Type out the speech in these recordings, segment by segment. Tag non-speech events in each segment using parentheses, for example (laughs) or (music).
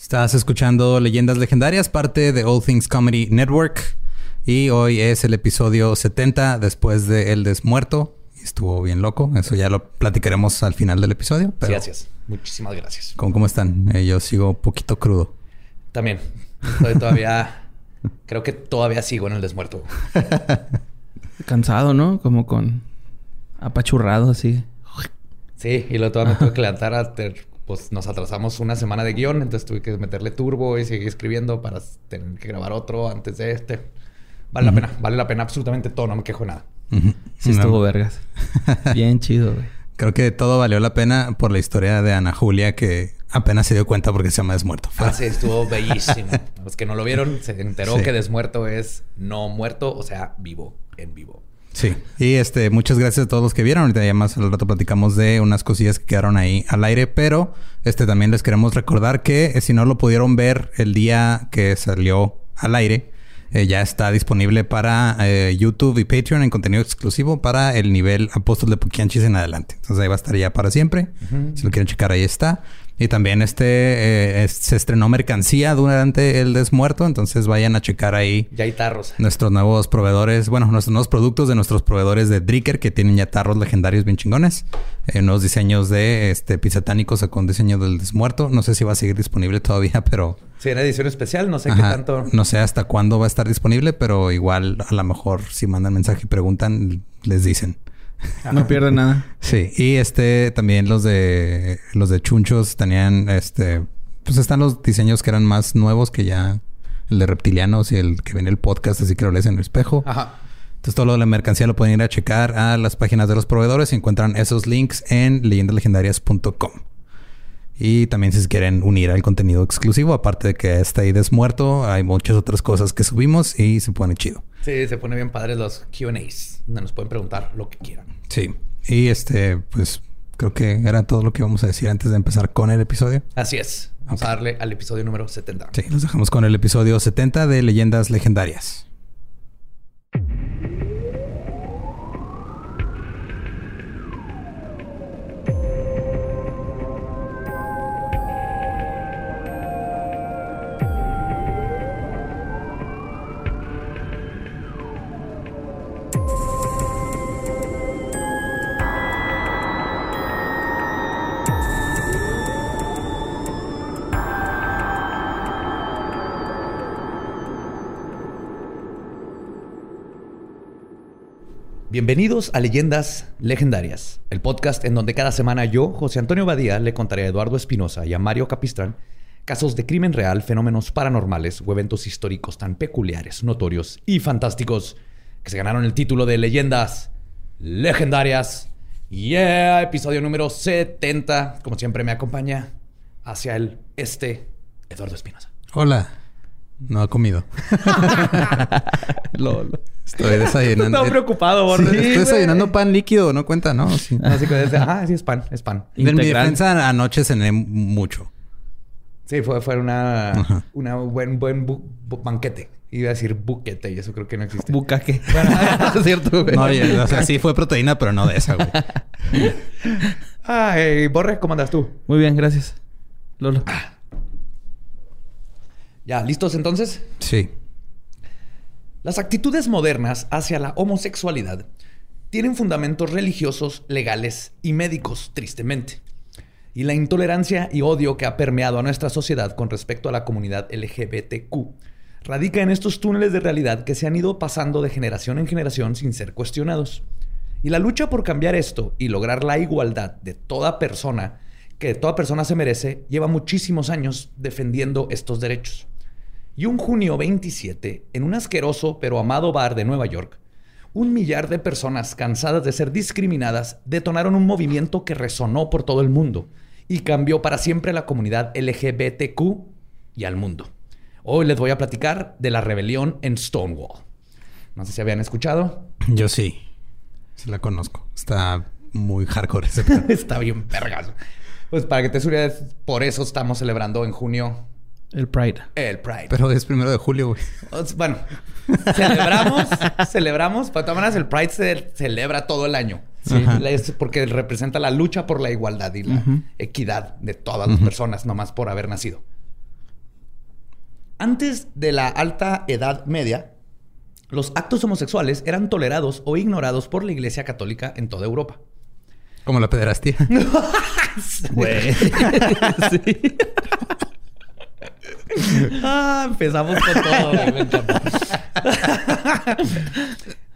Estás escuchando Leyendas Legendarias, parte de All Things Comedy Network. Y hoy es el episodio 70 después de El Desmuerto. Estuvo bien loco. Eso ya lo platicaremos al final del episodio. gracias. Muchísimas gracias. ¿Cómo, cómo están? Eh, yo sigo un poquito crudo. También. Estoy todavía... (laughs) creo que todavía sigo en El Desmuerto. (laughs) Cansado, ¿no? Como con... Apachurrado así. Sí, y luego todavía me tuve que levantar a pues nos atrasamos una semana de guion, entonces tuve que meterle turbo y seguir escribiendo para tener que grabar otro antes de este. Vale la pena, vale la pena absolutamente todo, no me quejo de nada. Sí, estuvo vergas. (laughs) Bien chido, güey. Creo que todo valió la pena por la historia de Ana Julia, que apenas se dio cuenta porque se llama Desmuerto. Ah, sí, estuvo bellísimo. (laughs) Los que no lo vieron se enteró que Desmuerto es no muerto, o sea, vivo, en vivo. Sí. Y este, muchas gracias a todos los que vieron. Ahorita ya más al rato platicamos de unas cosillas que quedaron ahí al aire, pero este también les queremos recordar que eh, si no lo pudieron ver el día que salió al aire, eh, ya está disponible para eh, YouTube y Patreon en contenido exclusivo para el nivel Apóstol de Pukianchis en adelante. Entonces ahí va a estar ya para siempre. Si lo quieren checar, ahí está. Y también este eh, se estrenó mercancía durante el desmuerto, entonces vayan a checar ahí. Ya hay tarros. Nuestros nuevos proveedores, bueno, nuestros nuevos productos de nuestros proveedores de Dricker que tienen ya tarros legendarios bien chingones. Eh, nuevos diseños de este Pisatánicos con diseño del desmuerto. No sé si va a seguir disponible todavía, (laughs) pero. Sí, en edición especial, no sé qué tanto. No sé hasta cuándo va a estar disponible, pero igual a lo mejor si mandan mensaje y preguntan, les dicen. (laughs) No pierde nada. Sí, y este también los de los de Chunchos tenían este pues están los diseños que eran más nuevos que ya el de reptilianos y el que viene el podcast, así que lo lees en el espejo. Ajá. Entonces todo lo de la mercancía lo pueden ir a checar a las páginas de los proveedores y encuentran esos links en leyendalegendarias.com. Y también si se quieren unir al contenido exclusivo, aparte de que está ahí desmuerto, hay muchas otras cosas que subimos y se pone chido. Sí, se pone bien padre los QAs, donde nos pueden preguntar lo que quieran. Sí. Y este, pues creo que era todo lo que íbamos a decir antes de empezar con el episodio. Así es. Vamos a darle al episodio número 70. Sí, nos dejamos con el episodio 70 de Leyendas Legendarias. Bienvenidos a Leyendas Legendarias, el podcast en donde cada semana yo, José Antonio Badía, le contaré a Eduardo Espinosa y a Mario Capistrán casos de crimen real, fenómenos paranormales o eventos históricos tan peculiares, notorios y fantásticos que se ganaron el título de Leyendas Legendarias. Yeah, episodio número 70. Como siempre me acompaña hacia el este Eduardo Espinosa. Hola. No ha comido. (laughs) (laughs) Lolo. Estoy (laughs) desayunando. Estaba (laughs) preocupado, Borges. Sí, estoy desayunando pan líquido, no cuenta, ¿no? Sí. (laughs) Así que ah, sí es pan, es pan. En mi defensa anoche cené mucho. Sí, fue, fue una, una buen, buen banquete. Iba a decir buquete y eso creo que no existe. Bucaque. Bueno, es cierto, güey. No, o sea, sí fue proteína, pero no de esa, güey. Ay, Borre, ¿cómo andas tú? Muy bien, gracias. Lolo. Ah. ¿Ya listos entonces? Sí. Las actitudes modernas hacia la homosexualidad tienen fundamentos religiosos, legales y médicos, tristemente. Y la intolerancia y odio que ha permeado a nuestra sociedad con respecto a la comunidad LGBTQ radica en estos túneles de realidad que se han ido pasando de generación en generación sin ser cuestionados. Y la lucha por cambiar esto y lograr la igualdad de toda persona, que toda persona se merece, lleva muchísimos años defendiendo estos derechos. Y un junio 27, en un asqueroso pero amado bar de Nueva York, un millar de personas cansadas de ser discriminadas detonaron un movimiento que resonó por todo el mundo y cambió para siempre la comunidad LGBTQ y al mundo. Hoy les voy a platicar de la rebelión en Stonewall. No sé si habían escuchado. Yo sí. Sí la conozco. Está muy hardcore ese (laughs) Está bien vergas. Pues para que te sueñes, por eso estamos celebrando en junio el Pride. El Pride. Pero es primero de julio, güey. Bueno, celebramos, (laughs) celebramos. Para todas maneras, el Pride se celebra todo el año. Sí. porque representa la lucha por la igualdad y la equidad de todas las personas, nomás por haber nacido. Antes de la alta edad media, los actos homosexuales eran tolerados o ignorados por la Iglesia Católica en toda Europa. Como la pederastía. (laughs) Güey. sí. (laughs) (laughs) ah, empezamos con todo, (laughs) güey.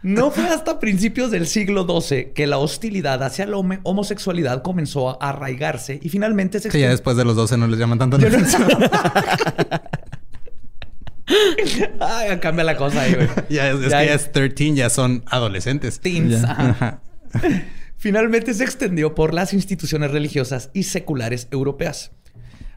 No fue hasta principios del siglo XII que la hostilidad hacia la homosexualidad comenzó a arraigarse y finalmente se... Sí, ya después de los 12 no les llaman tanto la (laughs) atención. Ay, cambia la cosa ahí, güey. Ya, es, que ya es 13, ya son adolescentes. Teens. Finalmente se extendió por las instituciones religiosas y seculares europeas.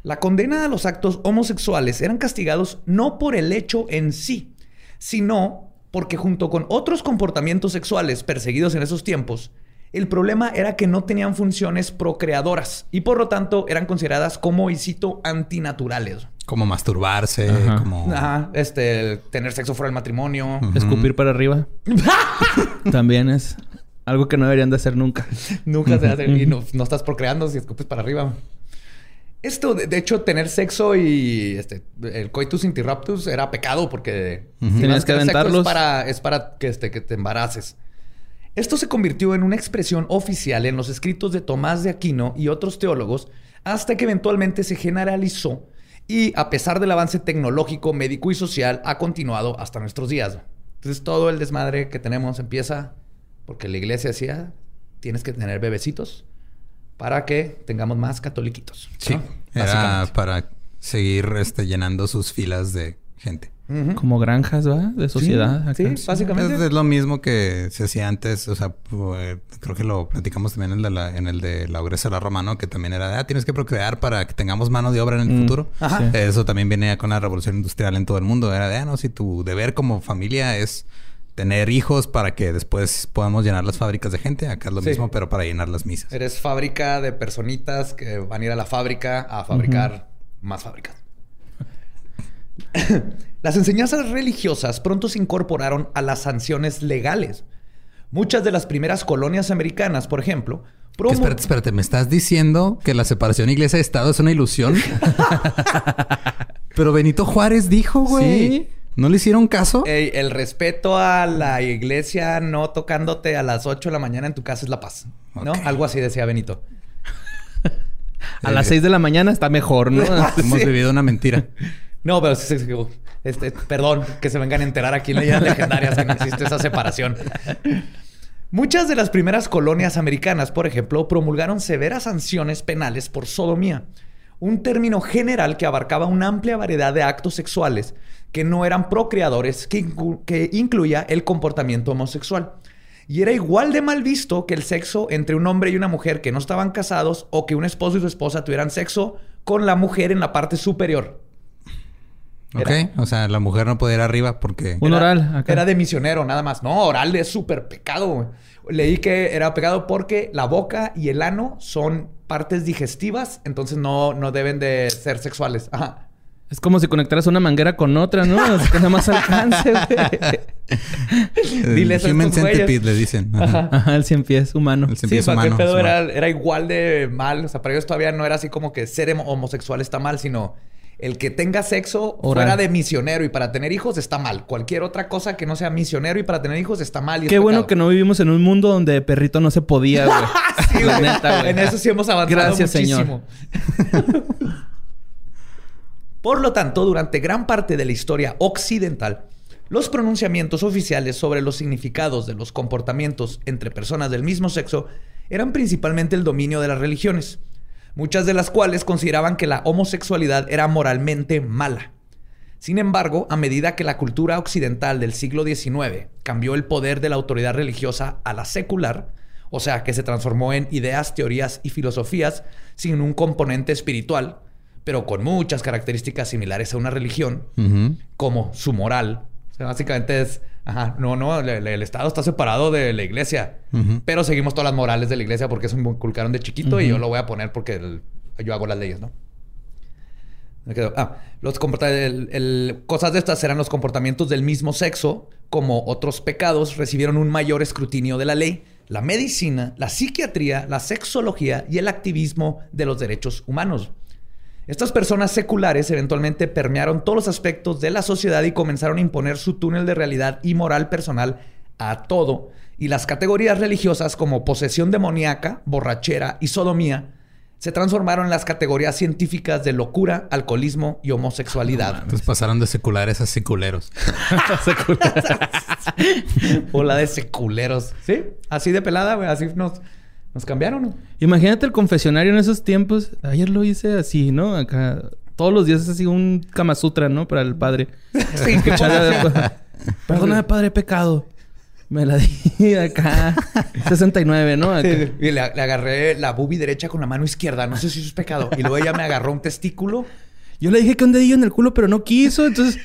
La condena a los actos homosexuales eran castigados no por el hecho en sí, sino porque junto con otros comportamientos sexuales perseguidos en esos tiempos, el problema era que no tenían funciones procreadoras y por lo tanto eran consideradas como, y cito, antinaturales. Como masturbarse, como... Ajá, este, tener sexo fuera del matrimonio. Escupir para arriba. (laughs) También es algo que no deberían de hacer nunca. nunca se hace y no, no, estás procreando si escupes para arriba. Esto, de, hecho, tener sexo y este, el coitus interruptus era pecado porque tienes que aventarlos. Es para, es para que, este, que te embaraces. Esto se convirtió en una expresión oficial en los escritos de Tomás de Aquino y otros teólogos hasta que eventualmente se generalizó y a pesar del avance tecnológico, médico y social, ha continuado hasta nuestros días. Entonces todo el desmadre que tenemos empieza porque la iglesia decía, tienes que tener bebecitos para que tengamos más catoliquitos. Sí, era para seguir este, llenando sus filas de gente. Como granjas, ¿va? De sociedad. Sí, básicamente. Es, lo mismo que se hacía antes. O sea, pues, creo que lo platicamos también en, la, en el de la Ogresa de la Roma, ¿no? Que también era de, ah, tienes que procrear para que tengamos mano de obra en el mm. futuro. Eso también viene con la revolución industrial en todo el mundo. Era de, ah, no, si tu deber como familia es tener hijos para que después podamos llenar las fábricas de gente. Acá es lo mismo, pero para llenar las misas. Eres fábrica de personitas que van a ir a la fábrica a fabricar más fábricas. (coughs) las enseñanzas religiosas pronto se incorporaron a las sanciones legales. Muchas de las primeras colonias americanas, por ejemplo, Espérate, espérate, ¿me estás diciendo que la separación iglesia-estado es una ilusión? (laughs) Pero Benito Juárez dijo, güey. ¿Sí? ¿No le hicieron caso? el respeto a la iglesia no tocándote a las 8 de la mañana en tu casa es la paz. ¿No? Algo así decía Benito. (laughs) a las 6 de la mañana está mejor, ¿no? (laughs) Hemos vivido una mentira. No, pero sí, este, perdón, que se vengan a enterar aquí en leyendas legendarias que no existe esa separación. Muchas de las primeras colonias americanas, por ejemplo, promulgaron severas sanciones penales por sodomía, un término general que abarcaba una amplia variedad de actos sexuales que no eran procreadores, que, que incluía el comportamiento homosexual. Y era igual de mal visto que el sexo entre un hombre y una mujer que no estaban casados o que un esposo y su esposa tuvieran sexo con la mujer en la parte superior. Ok, o sea, la mujer no podía ir arriba porque... Un oral. Era de misionero, nada más. No, oral es súper pecado. Leí que era pecado porque la boca y el ano son partes digestivas, entonces no, no deben de ser sexuales. Ajá. Es como si conectaras una manguera con otra, ¿no? que nada más (laughs) alcance, güey. Dile eso Human centipede le dicen. Ajá. el cien pies humano. El cien pies sí, humano. pedo era, era, igual de mal. O sea, para ellos todavía no era así como que ser homosexual está mal, sino el que tenga sexo fuera de misionero y para tener hijos está mal. Cualquier otra cosa que no sea misionero y para tener hijos está mal. Qué bueno que no vivimos en un mundo donde perrito no se podía, güey. (laughs) sí, La neta, güey. En eso sí hemos avanzado Gracias, muchísimo. Señor. (laughs) Por lo tanto, durante gran parte de la historia occidental, los pronunciamientos oficiales sobre los significados de los comportamientos entre personas del mismo sexo eran principalmente el dominio de las religiones, muchas de las cuales consideraban que la homosexualidad era moralmente mala. Sin embargo, a medida que la cultura occidental del siglo XIX cambió el poder de la autoridad religiosa a la secular, o sea, que se transformó en ideas, teorías y filosofías sin un componente espiritual, pero con muchas características similares a una religión, como su moral. O sea, básicamente es, ajá, no, no, el, Estado está separado de la iglesia, pero seguimos todas las morales de la iglesia porque eso me inculcaron de chiquito y yo lo voy a poner porque yo hago las leyes, ¿no? Ah, los cosas de estas eran los comportamientos del mismo sexo, como otros pecados, recibieron un mayor escrutinio de la ley, la medicina, la psiquiatría, la sexología y el activismo de los derechos humanos. Estas personas seculares eventualmente permearon todos los aspectos de la sociedad y comenzaron a imponer su túnel de realidad y moral personal a todo. Y las categorías religiosas como posesión demoníaca, borrachera y sodomía se transformaron en las categorías científicas de locura, alcoholismo y homosexualidad. Entonces pasaron de seculares a seculeros. (laughs) (laughs) o la de seculeros. Sí, así de pelada, güey. Así nos, nos cambiaron. ¿no? Imagínate el confesionario en esos tiempos. Ayer lo hice así, ¿no? Acá. Todos los días es así un Kama Sutra, ¿no? Para el padre. (laughs) Sí, Perdóname, padre, pecado. Me la di (laughs) acá. 69, ¿no? Acá. Sí, y le, le agarré la bubi derecha con la mano izquierda. No sé si eso es pecado. Y luego ella me agarró un testículo. Yo le dije que un dedillo en el culo, pero no quiso. Entonces,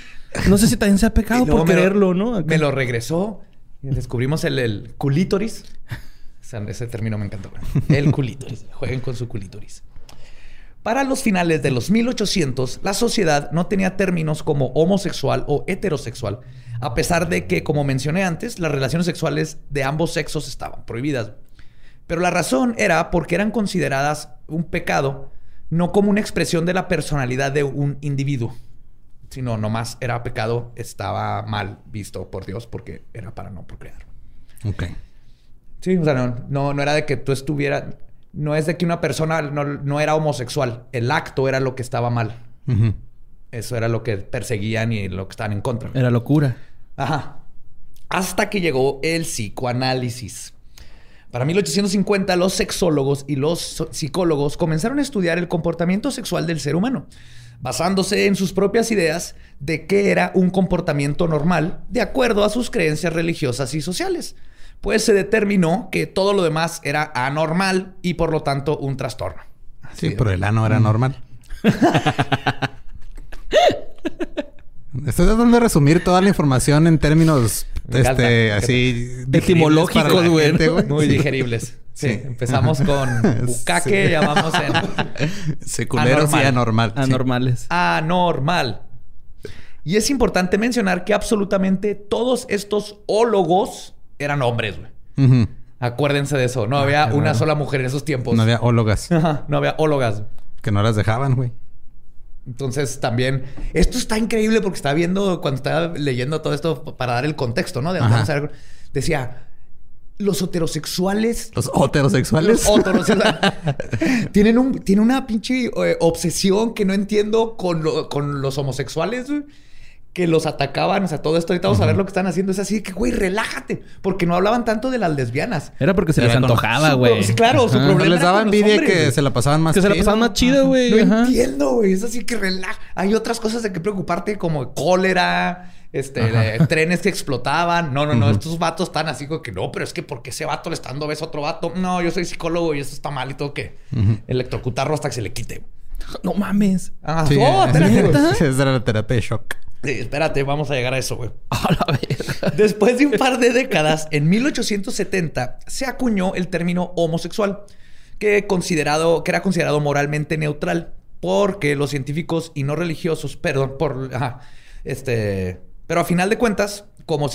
no sé si también sea pecado por lo- quererlo, ¿no? Acá. Me lo regresó. Descubrimos el, el culítoris. Ese término me encantó. El culítoris. (laughs) Jueguen con su culítoris. Para los finales de los 1800, la sociedad no tenía términos como homosexual o heterosexual, a pesar de que, como mencioné antes, las relaciones sexuales de ambos sexos estaban prohibidas. Pero la razón era porque eran consideradas un pecado, no como una expresión de la personalidad de un individuo, sino nomás era pecado, estaba mal visto por Dios porque era para no procrear. Ok. Sí, o sea, no, no, no era de que tú estuvieras, no es de que una persona no, no era homosexual, el acto era lo que estaba mal. Eso era lo que perseguían y lo que estaban en contra. Era locura. Ajá. Hasta que llegó el psicoanálisis. Para 1850, los sexólogos y los psicólogos comenzaron a estudiar el comportamiento sexual del ser humano, basándose en sus propias ideas de qué era un comportamiento normal de acuerdo a sus creencias religiosas y sociales. Pues se determinó que todo lo demás era anormal y por lo tanto un trastorno. Sí, pero el ano era normal. Estoy tratando de resumir toda la información en términos este, así Etimológicos, güey. gente, güey. Muy Sí. digeribles. Sí, Sí. empezamos con (laughs) bucaque, Sí. llamamos en (laughs) Seculeros y Anormal. anormal. sí. Anormales. anormal. Y es importante mencionar que absolutamente todos estos ólogos eran hombres, güey. Acuérdense de eso. No había qué una raro. sola mujer en esos tiempos. No había ólogas Ajá, no había ólogas. que no las dejaban, güey. Entonces también, esto está increíble porque estaba viendo, cuando estaba leyendo todo esto para dar el contexto, ¿no? De ver, decía, los heterosexuales Los heterosexuales. Los sea, (laughs) tienen, un, tienen una pinche eh, obsesión que no entiendo con, lo- con los homosexuales, güey, que los atacaban. O sea, todo esto, ahorita vamos a ver lo que están haciendo. Es así que, güey, relájate. Porque no hablaban tanto de las lesbianas. Era porque se Era les antojaba, güey. sí, claro, su problema les era daba envidia hombres, que se la pasaban más Que se la pasaban más chido, güey. No Ajá. entiendo, güey. Es así que relaja. Hay otras cosas de que preocuparte, como cólera, este, de (laughs) trenes que explotaban. No, no, no. Estos vatos están así como que no, pero es que porque ese vato le está dando beso a otro vato. No, yo soy psicólogo y eso está mal y tengo que Ujú. electrocutarlo hasta que se le quite. No mames. Ah, Sí, oh. (laughs) Esa era la terapia de shock. Sí, espérate, vamos a llegar a eso, güey. (laughs) A la verga. Después de un par de décadas, en 1870 se acuñó el término homosexual, que, considerado, que era considerado moralmente neutral, porque los científicos y no religiosos, perdón, por, ajá, este, pero a final de cuentas, como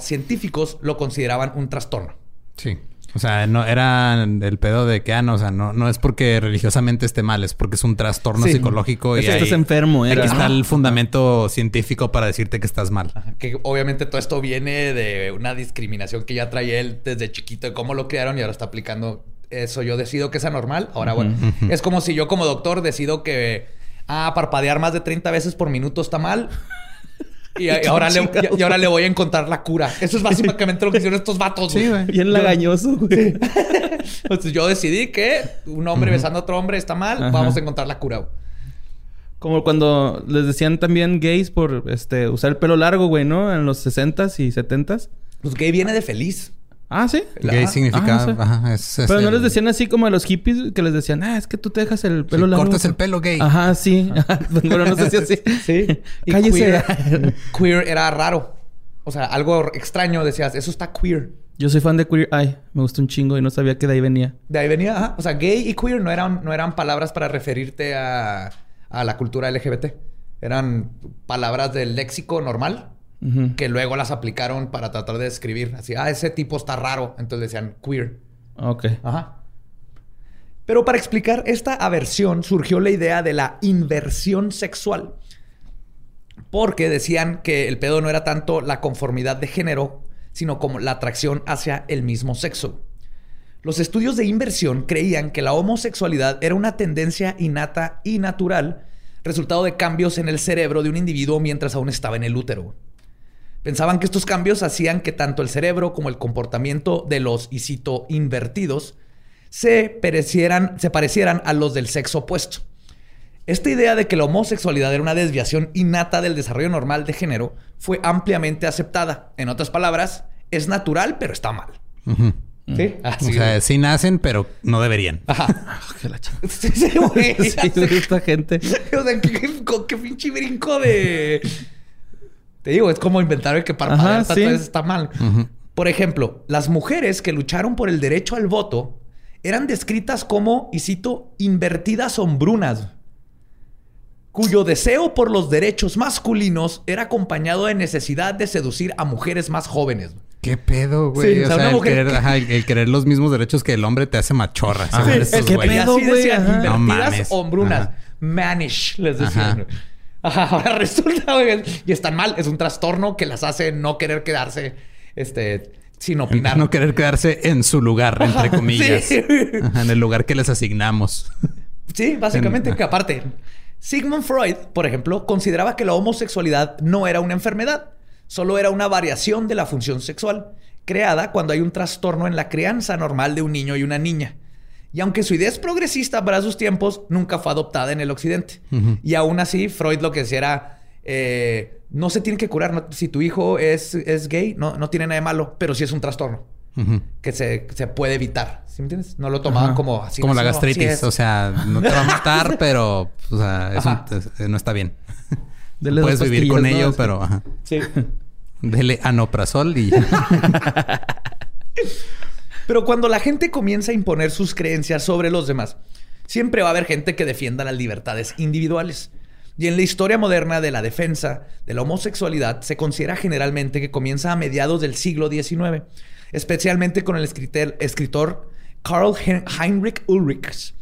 científicos lo consideraban un trastorno. Sí. O sea, no era el pedo de que, ah, no, o sea, no, no es porque religiosamente esté mal, es porque es un trastorno Sí. psicológico Es y que ahí- estás enfermo, Aquí era. está el fundamento científico para decirte que estás mal. Ajá, Que obviamente todo esto viene de una discriminación que ya trae él desde chiquito, de cómo lo criaron y ahora está aplicando eso. Yo decido que es anormal. Ahora, bueno, es como si yo como doctor decido que ah, parpadear más de 30 veces por minuto está mal. Y, y (laughs) ahora le, y- y ahora le voy a encontrar la cura. Eso es básicamente lo que hicieron estos vatos. Sí, güey. Bien lagañoso, güey. Entonces, (laughs) yo decidí que un hombre besando a otro hombre está mal. Ajá. Vamos a encontrar la cura. güey. Como cuando les decían también gays por este usar el pelo largo, güey, ¿no? En los 60s y 70s. Pues gay viene de feliz. Ah, sí. Gay Ajá. Ah, no sé. ajá, es- es Pero no el- les decían así como a los hippies que les decían, ah, es que tú te dejas el sí, pelo largo. cortas el pelo gay. Ajá, sí. (laughs) Bueno, no sé si así. (laughs) Sí. Cállese. Queer, (laughs) queer era raro. O sea, algo extraño. Decías, eso está queer. Yo soy fan de Queer Eye. Me gusta un chingo y no sabía que de ahí venía. De ahí venía, ajá. O sea, gay y queer no eran, no eran palabras para referirte a, a la cultura LGBT. Eran palabras del léxico normal Que luego las aplicaron para tratar de describir. Así, ah, ese tipo está raro. Entonces decían queer. Ok. Ajá. Pero para explicar esta aversión surgió la idea de la inversión sexual. Porque decían que el pedo no era tanto la conformidad de género, sino como la atracción hacia el mismo sexo. Los estudios de inversión creían que la homosexualidad era una tendencia innata y natural, resultado de cambios en el cerebro de un individuo mientras aún estaba en el útero. Pensaban que estos cambios hacían que tanto el cerebro como el comportamiento de los, y cito, invertidos, se, parecieran, se parecieran a los del sexo opuesto. Esta idea de que la homosexualidad era una desviación innata del desarrollo normal de género fue ampliamente aceptada. En otras palabras, es natural, pero está mal. ¿Sí? Así o sea, sí nacen, pero no deberían. Ajá. Ah, qué la sí, sí, güey. (laughs) sí, esta gente. o sea, qué, qué pinche brinco de... Te digo, es como inventar el que para sí. está mal. Por ejemplo, las mujeres que lucharon por el derecho al voto eran descritas como, y cito, invertidas hombrunas, cuyo deseo por los derechos masculinos era acompañado de necesidad de seducir a mujeres más jóvenes. ¿Qué pedo, güey? o, sea, el, querer, los mismos derechos que el hombre te hace machorra. ¿Qué pedo, güey? Invertidas hombrunas. Manish, les decían. Ahora (laughs) resulta, güey, y están mal. Es un trastorno que las hace no querer quedarse, este, sin opinar. No querer quedarse en su lugar, entre comillas. en el lugar que les asignamos. Sí, básicamente, que aparte, Sigmund Freud, por ejemplo, consideraba que la homosexualidad no era una enfermedad, solo era una variación de la función sexual, creada cuando hay un trastorno en la crianza normal de un niño y una niña. Y aunque su idea es progresista para sus tiempos, nunca fue adoptada en el occidente. Y aún así, Freud lo que decía era, eh, no se tiene que curar. si tu hijo es, es gay, no, no tiene nada de malo, pero sí es un trastorno. Que se, puede evitar. ¿Sí me entiendes? No lo tomaban como así. Como la gastritis. o sea, no te va a (laughs) matar, pero o sea, no está bien. (laughs) Puedes vivir con ello, pero... Ajá. Sí. Dele anoprazol y... (laughs) Pero cuando la gente comienza a imponer sus creencias sobre los demás, siempre va a haber gente que defienda las libertades individuales. Y en la historia moderna de la defensa de la homosexualidad se considera generalmente que comienza a mediados del siglo XIX, especialmente con el escritor, Karl Heinrich Ulrichs.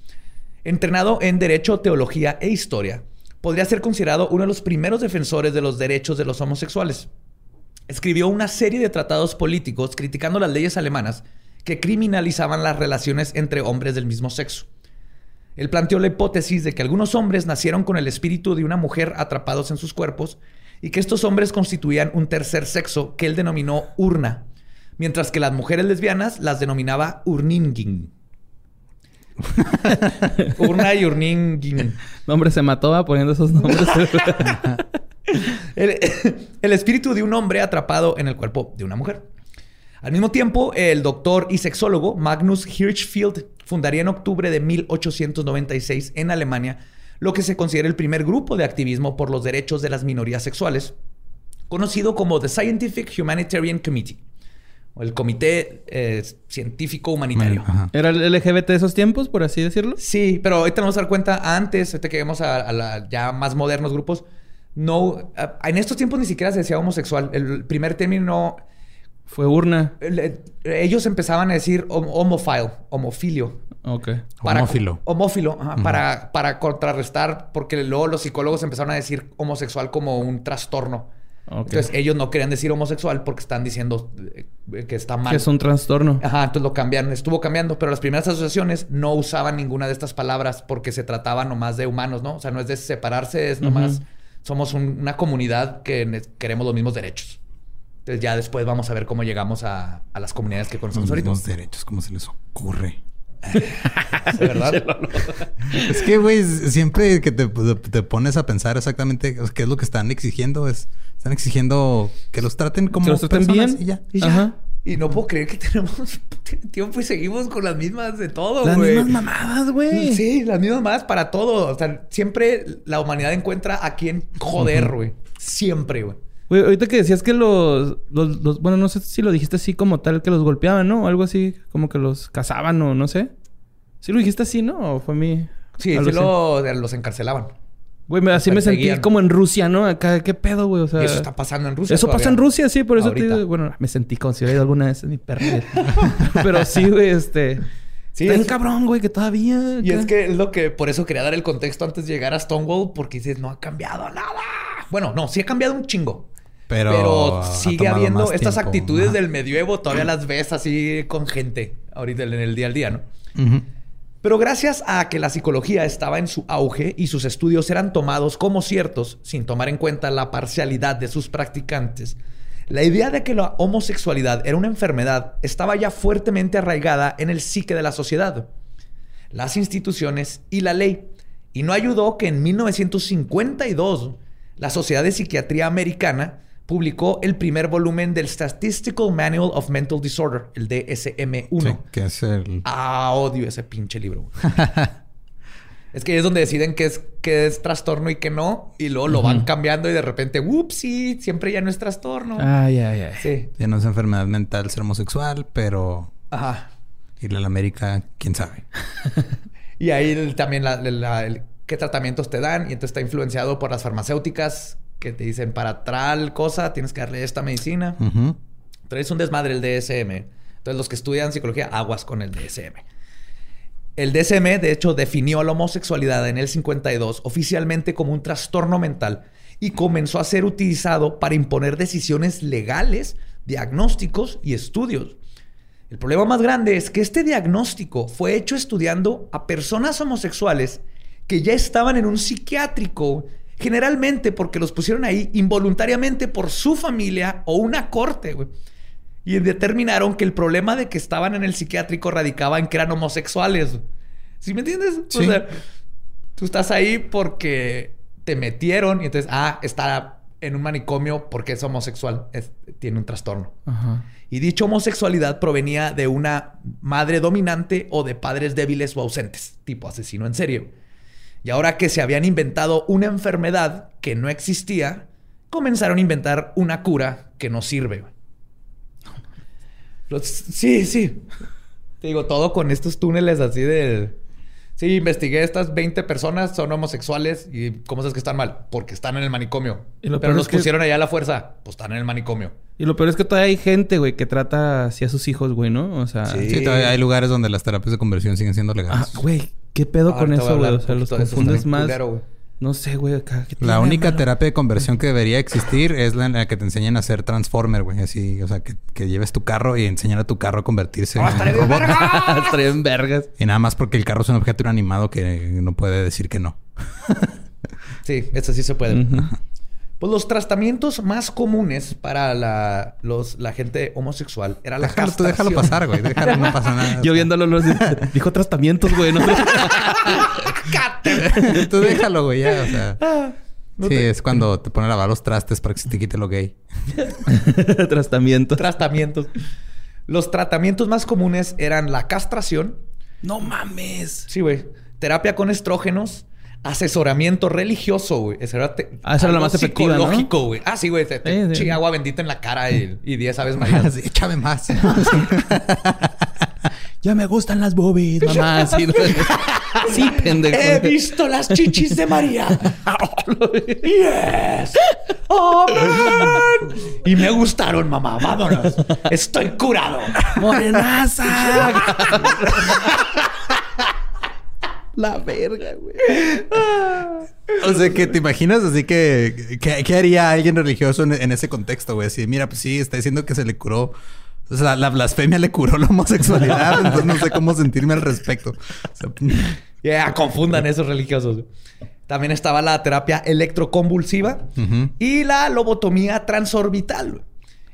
Entrenado en Derecho, Teología e Historia, podría ser considerado uno de los primeros defensores de los derechos de los homosexuales. Escribió una serie de tratados políticos criticando las leyes alemanas que criminalizaban las relaciones entre hombres del mismo sexo. Él planteó la hipótesis de que algunos hombres nacieron con el espíritu de una mujer atrapados en sus cuerpos y que estos hombres constituían un tercer sexo que él denominó urna, mientras que las mujeres lesbianas las denominaba urningin. (laughs) urna y urningin. Hombre, se mató poniendo esos nombres. (laughs) el espíritu de un hombre atrapado en el cuerpo de una mujer. Al mismo tiempo, el doctor y sexólogo Magnus Hirschfeld fundaría en octubre de 1896 en Alemania lo que se considera el primer grupo de activismo por los derechos de las minorías sexuales, conocido como The Scientific Humanitarian Committee, o el Comité eh, Científico Humanitario. ¿Era el LGBT de esos tiempos, por así decirlo? Sí, pero ahorita nos vamos a dar cuenta, antes, ahorita que vemos a, a ya más modernos grupos, no, en estos tiempos ni siquiera se decía homosexual. El primer término fue urna. Ellos empezaban a decir homofile, homofilio. Ok. homófilo. Homófilo, para, para contrarrestar, porque luego los psicólogos empezaron a decir homosexual como un trastorno. Entonces ellos no querían decir homosexual porque están diciendo eh, que está mal. Que es un trastorno. Ajá, entonces lo cambiaron, estuvo cambiando, pero las primeras asociaciones no usaban ninguna de estas palabras porque se trataba nomás de humanos, ¿no? O sea, no es de separarse, es nomás, somos una comunidad que queremos los mismos derechos. Entonces ya después vamos a ver cómo llegamos a, las comunidades que conocemos ahorita. Los derechos, ¿cómo se les ocurre? (laughs) ¿De verdad? (laughs) es que, güey, siempre que te, pones a pensar exactamente qué es lo que están exigiendo, es están exigiendo que los traten como los traten bien y ya. Y, Ajá. y no puedo creer que tenemos (laughs) tiempo y seguimos con las mismas de todo, güey. Las mismas mamadas, güey. Sí, las mismas mamadas para todo. O sea, siempre la humanidad encuentra a quien joder, güey. Siempre, güey. Güey, ahorita que decías que los, los, Bueno, no sé si lo dijiste así como tal, que los golpeaban, ¿no? O algo así, como que los cazaban o no sé. ¿Sí lo dijiste así, no? ¿O fue a mí? Sí, sí lo, los encarcelaban. Güey, así me sentí como en Rusia, ¿no? Acá, ¿qué pedo, güey? O sea... eso está pasando en Rusia Eso pasa en Rusia, sí. Por eso te Bueno, me sentí como si hubiera ido alguna vez en mi perro. (laughs) Pero sí, güey, este... Sí, es cabrón, güey, que todavía. Y es que es lo que por eso quería dar el contexto antes de llegar a Stonewall, porque dices, no ha cambiado nada. Bueno, no, sí ha cambiado un chingo. Pero, sigue habiendo estas actitudes del medioevo, todavía las ves así con gente ahorita en el día al día, ¿no? Pero gracias a que la psicología estaba en su auge y sus estudios eran tomados como ciertos, sin tomar en cuenta la parcialidad de sus practicantes, la idea de que la homosexualidad era una enfermedad estaba ya fuertemente arraigada en el psique de la sociedad, las instituciones y la ley. Y no ayudó que en 1952 la Sociedad de Psiquiatría Americana publicó el primer volumen del Statistical Manual of Mental Disorder, el DSM-1. Sí, que es el... Ah, odio ese pinche libro. (laughs) es que es donde deciden qué es, qué es trastorno y qué no. Y luego lo van cambiando y de repente, ups, sí, siempre ya no es trastorno. Ay, ay, ay. Sí. Ya no es enfermedad mental ser homosexual, pero... Ajá. Ir a la América, quién sabe. (laughs) y ahí también qué tratamientos te dan. Y entonces está influenciado por las farmacéuticas que te dicen para tal cosa tienes que darle esta medicina. Pero es un desmadre el DSM. Entonces, los que estudian psicología, aguas con el DSM. El DSM, de hecho, definió la homosexualidad en el 52 oficialmente como un trastorno mental y comenzó a ser utilizado para imponer decisiones legales, diagnósticos y estudios. El problema más grande es que este diagnóstico fue hecho estudiando a personas homosexuales que ya estaban en un psiquiátrico Generalmente porque los pusieron ahí involuntariamente por su familia o una corte, güey. Y determinaron que el problema de que estaban en el psiquiátrico radicaba en que eran homosexuales. ¿Sí me entiendes? O sea, tú estás ahí porque te metieron y entonces, ah, está en un manicomio porque es homosexual, tiene un trastorno. Y dicha homosexualidad provenía de una madre dominante o de padres débiles o ausentes, tipo asesino en serio. Y ahora que se habían inventado una enfermedad que no existía, comenzaron a inventar una cura que no sirve. Sí, sí. Te digo, todo con estos túneles así de... Sí, investigué estas 20 personas, son homosexuales y ¿cómo sabes que están mal? Porque están en el manicomio. Pero los pusieron allá a la fuerza, pues están en el manicomio. Y lo peor es que todavía hay gente, güey, que trata así a sus hijos, güey, ¿no? O sea... Sí, todavía hay lugares donde las terapias de conversión siguen siendo legales. Ah, güey, ¿Qué pedo con eso, güey? O sea, los confundes más. no sé, güey, acá. La única terapia de conversión que debería existir es la, que te enseñan a ser Transformer, güey. Así, o sea, que, que, lleves tu carro y enseñar a tu carro a convertirse en un robot. (laughs) estaría en vergas. Y nada más porque el carro es un objeto inanimado que no puede decir que no. sí, eso sí se puede. Pues los tratamientos más comunes para la, los, la gente homosexual era la déjalo, Tú déjalo pasar, güey. Déjalo, no pasa nada. Yo viéndolo, los, dijo tratamientos, güey. No, tú déjalo, güey, ya, o sea. Ah, sí, es cuando te ponen a lavar los trastes para que se te quite lo gay. (laughs) Tratamientos. Tratamientos. Los tratamientos más comunes eran la castración. No mames. Sí, güey. Terapia con estrógenos asesoramiento religioso, güey. Esa era, ah, esa era la más efectiva, Psicológico, güey. Ah, sí, güey. Te, agua bendita en la cara y, y 10 aves marinas. échame más. (laughs) ya me gustan las boobies, (laughs) mamá. Sí, sí, pendejo. He visto las chichis de María. (laughs) yes. Amén. Y me gustaron, mamá. Vámonos. Estoy curado. Morenaza. La verga, güey. o sea, que te imaginas así que... ¿Qué haría alguien religioso en, ese contexto, güey? Así, mira, pues sí, está diciendo que se le curó... O sea, la blasfemia le curó la homosexualidad. (laughs) entonces no sé cómo sentirme al respecto. Ya, confundan esos religiosos. También estaba la terapia electroconvulsiva y la lobotomía transorbital.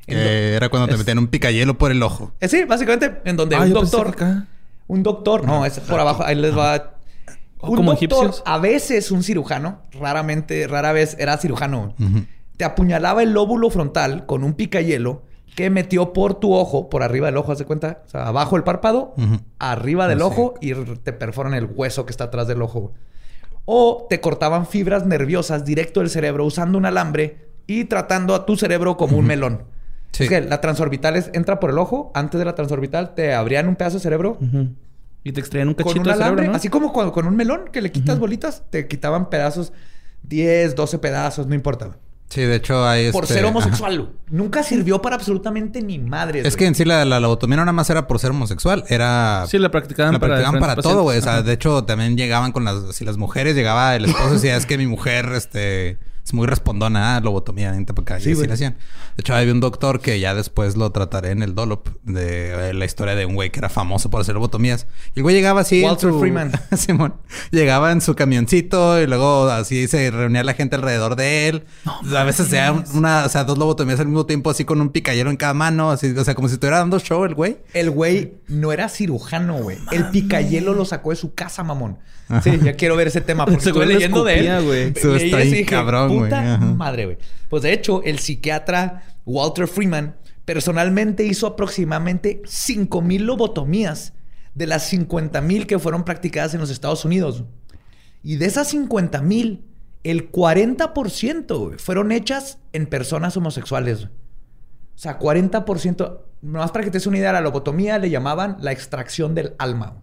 Eh, era cuando te metían un picayelo por el ojo. Eh, sí, básicamente en donde un doctor... Un doctor... No, es por abajo. Ahí les va un como egipcios. A veces un cirujano, raramente, rara vez era cirujano, te apuñalaba el lóbulo frontal con un picayelo que metió por tu ojo, por arriba del ojo, ¿haz de cuenta? O sea, abajo el párpado, arriba del ojo y te perforan el hueso que está atrás del ojo. O te cortaban fibras nerviosas directo del cerebro usando un alambre y tratando a tu cerebro como un melón. Es que la transorbital entra por el ojo. Antes de la transorbital te abrían un pedazo de cerebro. Y te extraían un cachito de cerebro, Así como con, un melón que le quitas bolitas, te quitaban pedazos, 10, 12 pedazos, no importa. Sí, de hecho hay por este- ser ajá. homosexual. Nunca sirvió para absolutamente ni madre. Es que en sí la, la lobotomía no nada más era por ser homosexual, era... Sí, la practicaban la para practicaban para todo, güey. O sea, de hecho, también llegaban con las... Si las mujeres llegaba el esposo y decía, es que mi mujer, este... Es muy respondona a lobotomía, vente para acá. Sí, y así güey. le hacían. De hecho, había un doctor que ya después lo trataré en el Dolop de eh, la historia de un güey que era famoso por hacer lobotomías. Y el güey llegaba así. Walter su- Freeman. (laughs) Simón. Llegaba en su camioncito y luego así se reunía la gente alrededor de él. a veces se una, o sea, dos lobotomías al mismo tiempo, así con un picayelo en cada mano, así, o sea, como si estuviera dando show el güey. El güey no era cirujano, güey. El picayelo lo sacó de su casa, mamón. Sí, ya quiero ver ese tema porque (laughs) lo leyendo de él. güey. Eso está bien cabrón. Puta madre, güey. Pues de hecho, el psiquiatra Walter Freeman personalmente hizo aproximadamente 5 mil lobotomías de las 50 mil que fueron practicadas en los Estados Unidos. Y de esas 50 mil, el 40% güey, fueron hechas en personas homosexuales. O sea, 40%. Nomás para que te des una idea, la lobotomía le llamaban la extracción del alma.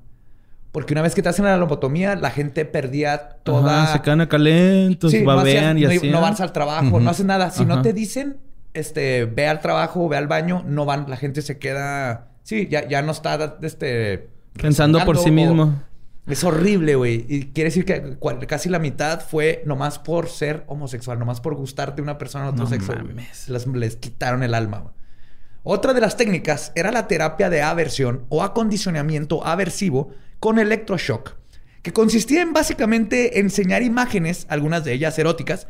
Porque una vez que te hacen la lobotomía, la gente perdía toda. Ajá, se quedan acá lentos, Sí, no, babean hacías- y no, así. no vas al trabajo, no haces nada. Si no te dicen, este, ve al trabajo, ve al baño, no van. La gente se queda. Sí, ya, ya no está, este. Pensando por sí o- mismo. Es horrible, güey. Y quiere decir que cual- casi la mitad fue nomás por ser homosexual, nomás por gustarte una persona de otro No sexo. mames. Les quitaron el alma. güey. Otra de las técnicas era la terapia de aversión o acondicionamiento aversivo con electroshock, que consistía en básicamente enseñar imágenes, algunas de ellas eróticas,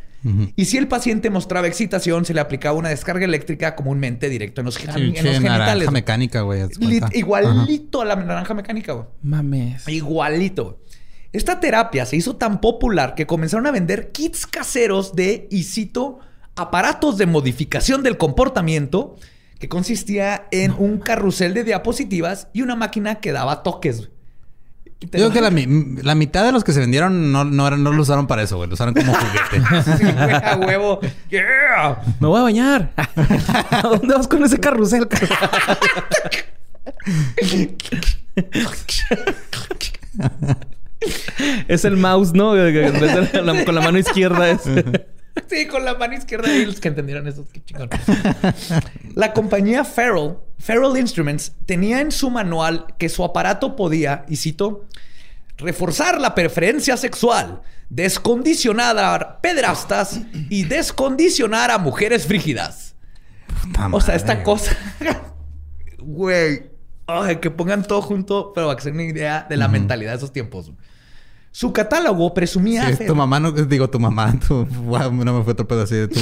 y si el paciente mostraba excitación, se le aplicaba una descarga eléctrica comúnmente directo en los, Sí, en los genitales. naranja mecánica, güey. Ajá. igualito a la naranja mecánica, güey. Mames. Igualito. Esta terapia se hizo tan popular que comenzaron a vender kits caseros de, y cito, aparatos de modificación del comportamiento que consistía en un carrusel de diapositivas y una máquina que daba toques. Te creo que la, la mitad de los que se vendieron no, no, eran- no lo usaron para eso, güey. Lo usaron como juguete. (laughs) Sí, güey, a huevo. Yeah. Me voy a bañar. (laughs) ¿A dónde vas con ese carrusel? (laughs) es el mouse, ¿no? Con la mano izquierda es. (laughs) Sí, con la mano izquierda y los que entendieron eso, qué chingón. La compañía Farrell, Farrell Instruments, tenía en su manual que su aparato podía, y cito, reforzar la preferencia sexual, descondicionar a pedrastas y descondicionar a mujeres frígidas. Puta O sea, esta cosa, (laughs) güey, ay, que pongan todo junto, pero para que se una idea de la mentalidad de esos tiempos. Su catálogo presumía... Sí, tu mamá no... Digo, tu mamá, tu... Wow, no me fue otro pedo así de tu...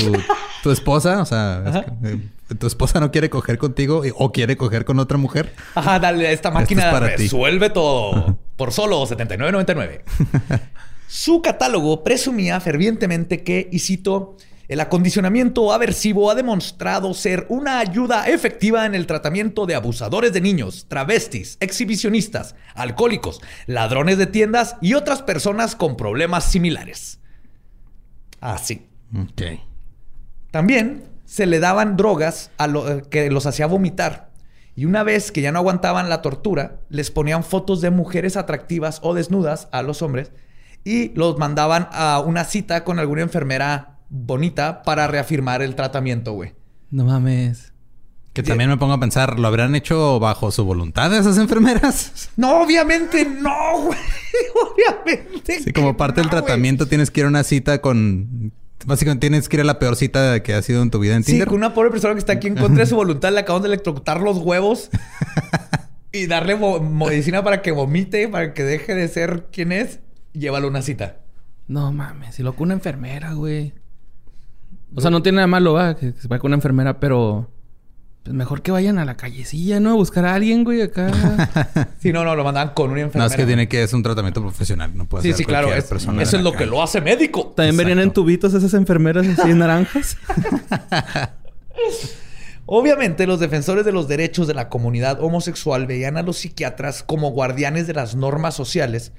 Tu esposa, o sea... es Ajá. que, eh, tu esposa no quiere coger contigo y- o quiere coger con otra mujer. Ajá, dale, esta máquina Esto es para ti. resuelve todo por solo 79.99. (laughs) Su catálogo presumía fervientemente que, y cito, el acondicionamiento aversivo ha demostrado ser una ayuda efectiva en el tratamiento de abusadores de niños, travestis, exhibicionistas, alcohólicos, ladrones de tiendas y otras personas con problemas similares. Así. Ok. También se le daban drogas a lo- eh, que los hacía vomitar. Y una vez que ya no aguantaban la tortura, les ponían fotos de mujeres atractivas o desnudas a los hombres y los mandaban a una cita con alguna enfermera bonita para reafirmar el tratamiento, güey. No mames. Que también me pongo a pensar, ¿lo habrán hecho bajo su voluntad esas enfermeras? (laughs) No, obviamente no, güey. (laughs) obviamente. Sí, como parte del no, tratamiento tienes que ir a una cita con... Básicamente tienes que ir a la peor cita que ha sido en tu vida en Sí, Tinder. con una pobre persona que está aquí en contra de su voluntad, le acabamos de electrocutar los huevos (laughs) y darle medicina para que vomite, para que deje de ser quien es. Llévalo a una cita. No mames. Si lo con una enfermera, güey. O sea, no tiene nada malo, va, que, se vaya con una enfermera, pero. Pues mejor que vayan a la callecilla, ¿no? A buscar a alguien, güey, acá. (laughs) Sí, no, no, lo mandaban con una No, enfermera. es que tiene que... Es un tratamiento profesional. No puede Sí, ser sí, claro. es- persona eso es lo que lo hace médico. También venían en tubitos esas enfermeras así naranjas. (laughs) Obviamente, los defensores de los derechos de la comunidad homosexual veían a los psiquiatras como guardianes de las normas sociales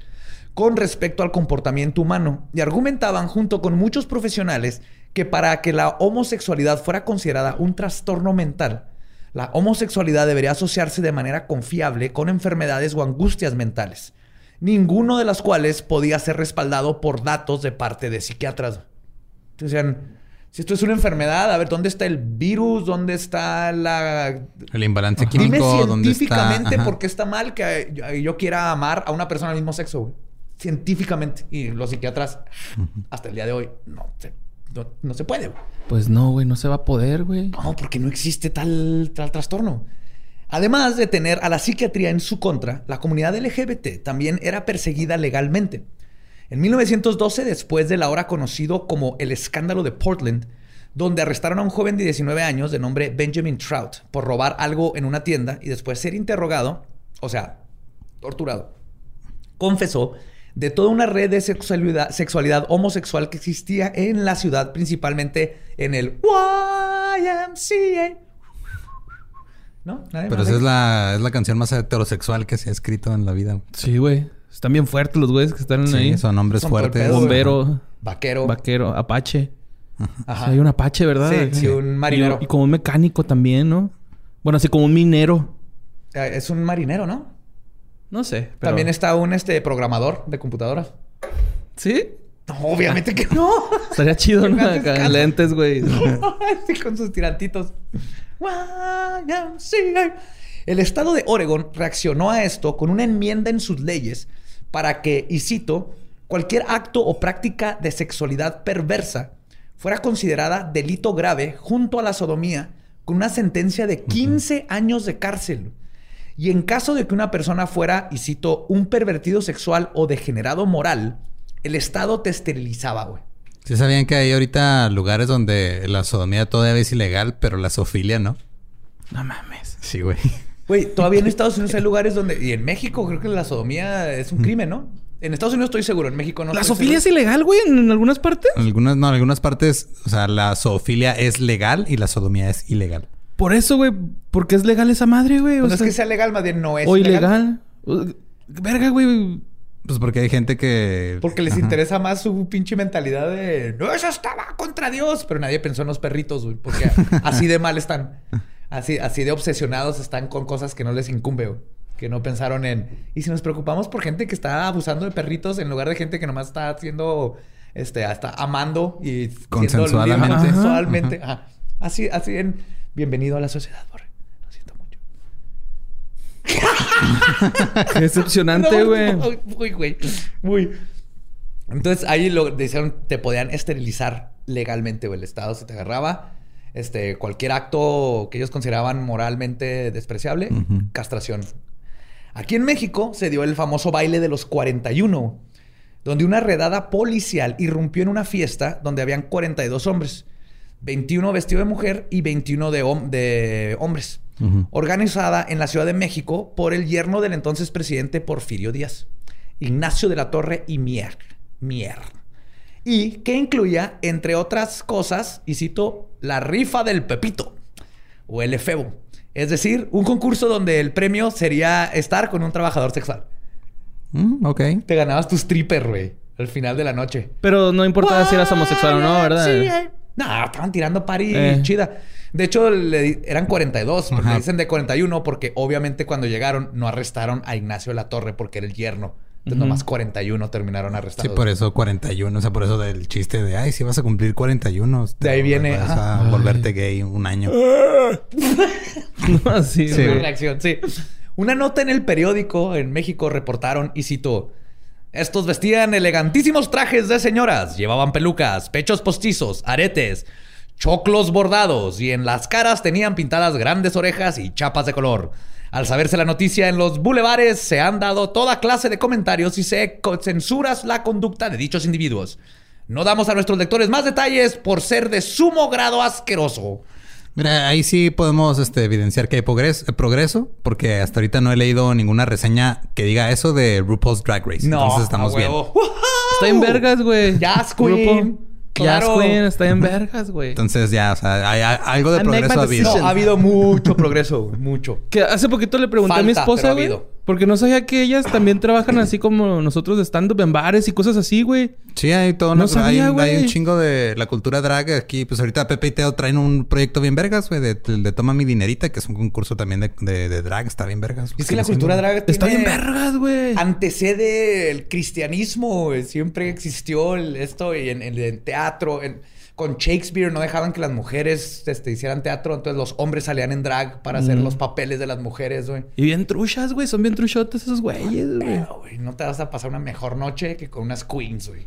con respecto al comportamiento humano y argumentaban junto con muchos profesionales que para que la homosexualidad fuera considerada un trastorno mental, la homosexualidad debería asociarse de manera confiable con enfermedades o angustias mentales, ninguno de las cuales podía ser respaldado por datos de parte de psiquiatras. Decían, Si esto es una enfermedad, a ver, ¿dónde está el virus? ¿Dónde está la... El imbalance Dime químico, ¿dónde está? científicamente Ajá. por qué está mal que yo- yo quiera amar a una persona del mismo sexo, güey. Científicamente. Y los psiquiatras, hasta el día de hoy, no se, no, no se puede, güey. Pues no, güey, no se va a poder, güey. No, porque no existe tal, tal trastorno. Además de tener a la psiquiatría en su contra, la comunidad LGBT también era perseguida legalmente. En 1912, después del ahora conocido como el escándalo de Portland, donde arrestaron a un joven de 19 años de nombre Benjamin Trout por robar algo en una tienda y después ser interrogado, o sea, torturado, confesó de toda una red de sexualidad, sexualidad homosexual que existía en la ciudad, principalmente en el YMCA. ¿No? ¿Nadie Pero esa es la, es la canción más heterosexual que se ha escrito en la vida. Sí, güey. Están bien fuertes los güeyes que están Sí, ahí. son hombres Son fuertes. Bombero, Vaquero. vaquero, apache. Ajá. Sí, hay un apache, ¿verdad? Sí, sí, un marinero. Y, y como un mecánico también, ¿no? Bueno, así como un minero. Eh, Es un marinero, ¿no? No sé. pero- También está un este, programador de computadoras. ¿Sí? No, obviamente que (laughs) no. Estaría chido, ¿no? Acá lentes, güey. Sí, (laughs) con sus tirantitos. El estado de Oregon reaccionó a esto con una enmienda en sus leyes para que, y cito, cualquier acto o práctica de sexualidad perversa fuera considerada delito grave junto a la sodomía con una sentencia de 15 años de cárcel. Y en caso de que una persona fuera, y cito, un pervertido sexual o degenerado moral, el Estado te esterilizaba, güey. ¿Sí sabían que hay ahorita lugares donde la sodomía todavía es ilegal, pero la zoofilia no? No mames. Sí, güey. Güey, todavía en (laughs) Estados Unidos hay lugares donde... Y en México creo que la sodomía es un crimen, ¿no? En Estados Unidos estoy seguro, en México no. ¿La estoy sofilia es ilegal, güey? ¿En, en algunas partes? En algunas, no, en algunas partes, o sea, la zoofilia es legal y la sodomía es ilegal. Por eso, güey. Porque es legal esa madre, güey. Pues O no es que sea legal, más bien no es o ilegal. Uh, Verga, güey. Pues porque hay gente que... Porque les Ajá. interesa más su pinche mentalidad de... No, eso estaba contra Dios. Pero nadie pensó en los perritos, güey. Porque (laughs) así de mal están. Así, así de obsesionados están con cosas que no les incumbe, güey. Que no pensaron en... Y si nos preocupamos por gente que está abusando de perritos en lugar de gente que nomás está haciendo... Este, hasta amando y... Ajá. Consensualmente. Ajá. Así, así en... Bienvenido a la sociedad, Borre. Lo siento mucho. (laughs) Qué decepcionante, No, güey. Muy, muy, güey. Muy. Entonces ahí lo decían, te podían esterilizar legalmente, güey. El Estado se te agarraba. Este, cualquier acto que ellos consideraban moralmente despreciable, castración. Aquí en México se dio el famoso baile de los 41, donde una redada policial irrumpió en una fiesta donde habían 42 hombres, 21 vestidos de mujer y 21 de, hom- de hombres organizada en la Ciudad de México por el yerno del entonces presidente Porfirio Díaz, Ignacio de la Torre y Mier. Mier. Y que incluía, entre otras cosas, y cito, la rifa del Pepito, o el efebo. Es decir, un concurso donde el premio sería estar con un trabajador sexual. Mm, ok. Te ganabas tu stripper, güey, al final de la noche. Pero no importaba si eras homosexual o no, ¿verdad? Sí, no, estaban tirando pari Eh. chida. De hecho, le eran 42, porque Ajá. le dicen de 41, porque obviamente cuando llegaron no arrestaron a Ignacio la Torre porque era el yerno. Entonces, nomás 41 terminaron Sí, arrestados. por eso 41. O sea, por eso del chiste de, ay, si vas a cumplir 41. De ahí viene, Vas a volverte gay un año. (laughs) No, sí, Sí, Una reacción, sí. Una nota en el periódico en México reportaron y citó: Estos vestían elegantísimos trajes de señoras, llevaban pelucas, pechos postizos, aretes, choclos bordados y en las caras tenían pintadas grandes orejas y chapas de color. Al saberse la noticia en los bulevares se han dado toda clase de comentarios y se censuras la conducta de dichos individuos. No damos a nuestros lectores más detalles por ser de sumo grado asqueroso. Mira, ahí sí podemos este, evidenciar que hay progres- eh, progreso, porque hasta ahorita no he leído ninguna reseña que diga eso de RuPaul's Drag Race. No, Entonces estamos bien. Está en vergas, güey. Jazz. Queen. Claro. Jazz Queen está en vergas, güey. Entonces ya, o sea, hay, hay algo de progreso ha habido. No, ha habido mucho progreso, güey, mucho. Que hace poquito le pregunté a mi esposa, güey. habido. Porque no sabía que ellas también trabajan así como nosotros de stand-up en bares y cosas así, güey. Sí, hay todo No sabía, hay, hay un chingo de la cultura drag aquí. Pues ahorita Pepe y Teo traen un proyecto bien vergas, güey, de, de Toma mi dinerita, que es un concurso también de, de- de drag. Está bien vergas. Es que la cultura drag Está bien vergas, güey. antecede el cristianismo, güey. siempre existió el- esto y en, en- en teatro. En- Con Shakespeare no dejaban que las mujeres este, hicieran teatro, entonces los hombres salían en drag para hacer Mm. los papeles de las mujeres, güey. Y bien truchas, güey. Son bien truchotas esos güeyes, güey. No te vas a pasar una mejor noche que con unas queens, güey.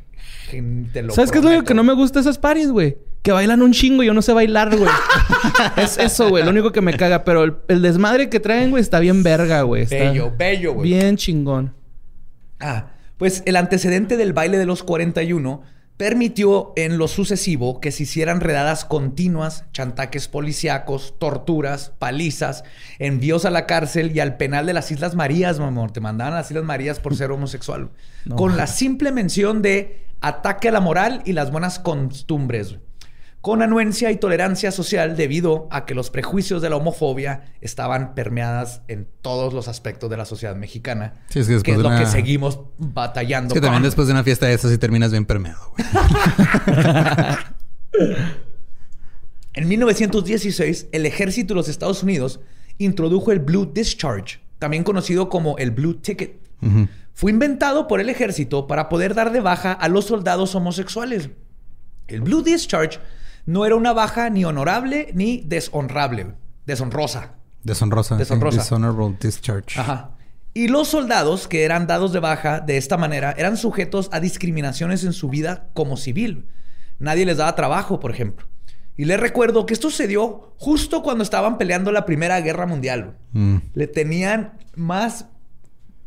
¿Sabes qué es lo que no me gusta esas paris, güey? Que bailan un chingo y yo no sé bailar, güey. (laughs) es eso, güey. Lo único que me caga. Pero el, el desmadre que traen, güey, está bien verga, güey. Bello, bello, güey. Bien chingón. Ah, pues el antecedente del baile de los 41 permitió en lo sucesivo que se hicieran redadas continuas, chantaques policíacos, torturas, palizas, envíos a la cárcel y al penal de las Islas Marías, mi amor. Te mandaban a las Islas Marías por ser homosexual. No. Con la simple mención de ataque a la moral y las buenas costumbres. Con anuencia y tolerancia social debido a que los prejuicios de la homofobia estaban permeadas en todos los aspectos de la sociedad mexicana. Sí, es que que es de lo una- que seguimos batallando. Es que también después de una fiesta de esas sí terminas bien permeado, güey. (laughs) En 1916, el ejército de los Estados Unidos introdujo el Blue Discharge, también conocido como el Blue Ticket. Fue inventado por el ejército para poder dar de baja a los soldados homosexuales. El Blue Discharge no era una baja ni honorable ni deshonrable, deshonrosa. Deshonrosa. Deshonrosa. Dishonorable discharge. Ajá. Y los soldados que eran dados de baja de esta manera eran sujetos a discriminaciones en su vida como civil. Nadie les daba trabajo, por ejemplo. Y les recuerdo que esto sucedió justo cuando estaban peleando la Primera Guerra Mundial. Mm. Le tenían más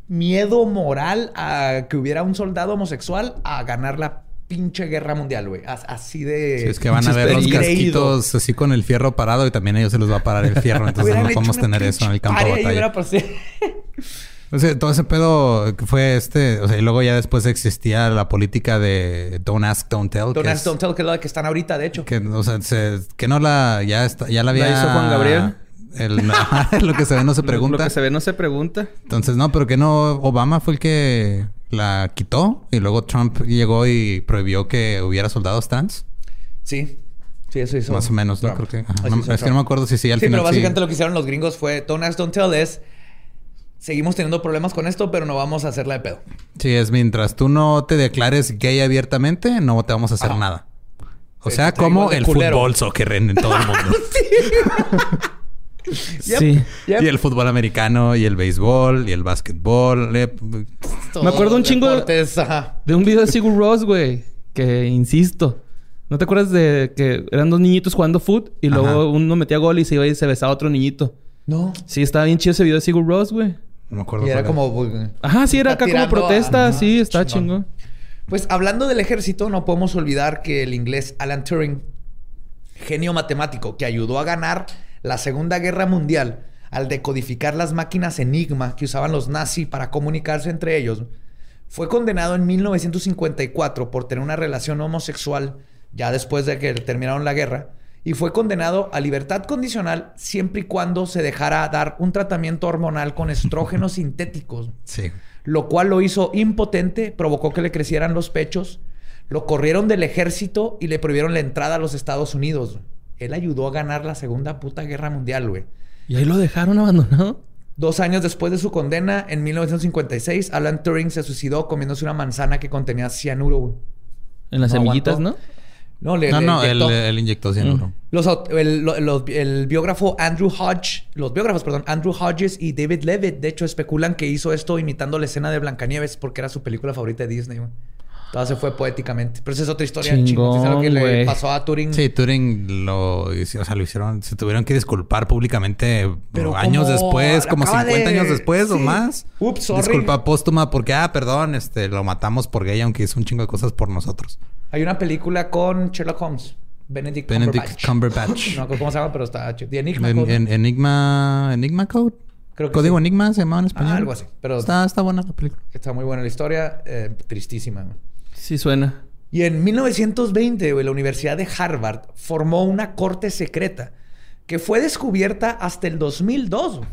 miedo moral a que hubiera un soldado homosexual a ganar la pinche guerra mundial, güey. As- Así de... Sí, es que van a ver los casquitos así con el fierro parado y también a ellos se les va a parar el fierro. Entonces no podemos tener eso en el campo de batalla. O sea, todo ese pedo que fue este, o sea, y luego ya después existía la política de don't ask, don't tell. Don't ask, es- don't tell, que es la que están ahorita, de hecho. Que, o sea, se- que no la, ya está, ya la había... hizo Juan Gabriel? El, (laughs) lo que se ve no se pregunta. Lo que se ve no se pregunta. Entonces, no, pero que no, Obama fue el que la quitó y luego Trump llegó y prohibió que hubiera soldados trans. Sí. Sí, eso hizo. Más o menos, ¿no? Creo que... No, es que no me acuerdo si sí al sí, final pero básicamente sí. lo que hicieron los gringos fue Don't ask, don't tell es seguimos teniendo problemas con esto, pero no vamos a hacerla de pedo. Sí, es mientras tú no te declares gay abiertamente, no te vamos a hacer Ajá. nada. O sea, como el culero. fútbol soccer en todo el mundo. (laughs) (laughs) (laughs) Yep. Sí. Yep. Y el fútbol americano, y el béisbol, y el básquetbol. Me acuerdo un chingo de- deportes, ajá. De un video de Sigur Ross, güey. Que insisto. ¿No te acuerdas de que eran dos niñitos jugando foot y luego Ajá. uno metía gol y se iba y se besaba a otro niñito? No. Sí, estaba bien chido ese video de Sigur Ross, güey. No me acuerdo. Y era como... güey, Ajá, sí, era acá como a- protesta. Sí, está chingón. Pues hablando del ejército, no podemos olvidar que el inglés Alan Turing, genio matemático que ayudó a ganar la Segunda Guerra Mundial al decodificar las máquinas Enigma que usaban los nazis para comunicarse entre ellos, fue condenado en 1954 por tener una relación homosexual ya después de que terminaron la guerra y fue condenado a libertad condicional siempre y cuando se dejara dar un tratamiento hormonal con estrógenos (laughs) sintéticos Sí. lo cual lo hizo impotente, provocó que le crecieran los pechos, lo corrieron del ejército y le prohibieron la entrada a los Estados Unidos. Él ayudó a ganar la Segunda puta Guerra Mundial, güey. Y ahí lo dejaron abandonado. Dos años después de su condena, en 1956, Alan Turing se suicidó comiéndose una manzana que contenía cianuro, güey. En las No semillitas, aguantó. ¿no? No, le, No, le no, él, inyectó. él inyectó cianuro. Los aut- el, lo- los- el biógrafo Andrew Hodge, los biógrafos, perdón, Andrew Hodges y David Levitt, de hecho, especulan que hizo esto imitando la escena de Blancanieves porque era su película favorita de Disney, Entonces se fue poéticamente. Pero esa es otra historia Chingón, chingón. Lo que le güey. pasó a Turing. Sí, Turing lo, o sea, lo hicieron, se tuvieron que disculpar públicamente Pero años como- después, como acaba 50 de- años después o más. Ups, sorry. Disculpa póstuma porque, ah, perdón, este, lo matamos por gay, aunque hizo un chingo de cosas por nosotros. Hay una película con Sherlock Holmes. Benedict, Benedict Cumberbatch. no me acuerdo cómo se llama, pero está chido. The Enigma En- Code. en- Enigma, Enigma Code. Creo que Código sí. Enigma se llamaba en español. Ah, algo así. Pero Está, está buena la película. está muy buena la historia. eh, tristísima. Sí suena. Y en 1920, güey, la Universidad de Harvard formó una corte secreta que fue descubierta hasta el 2002, güey,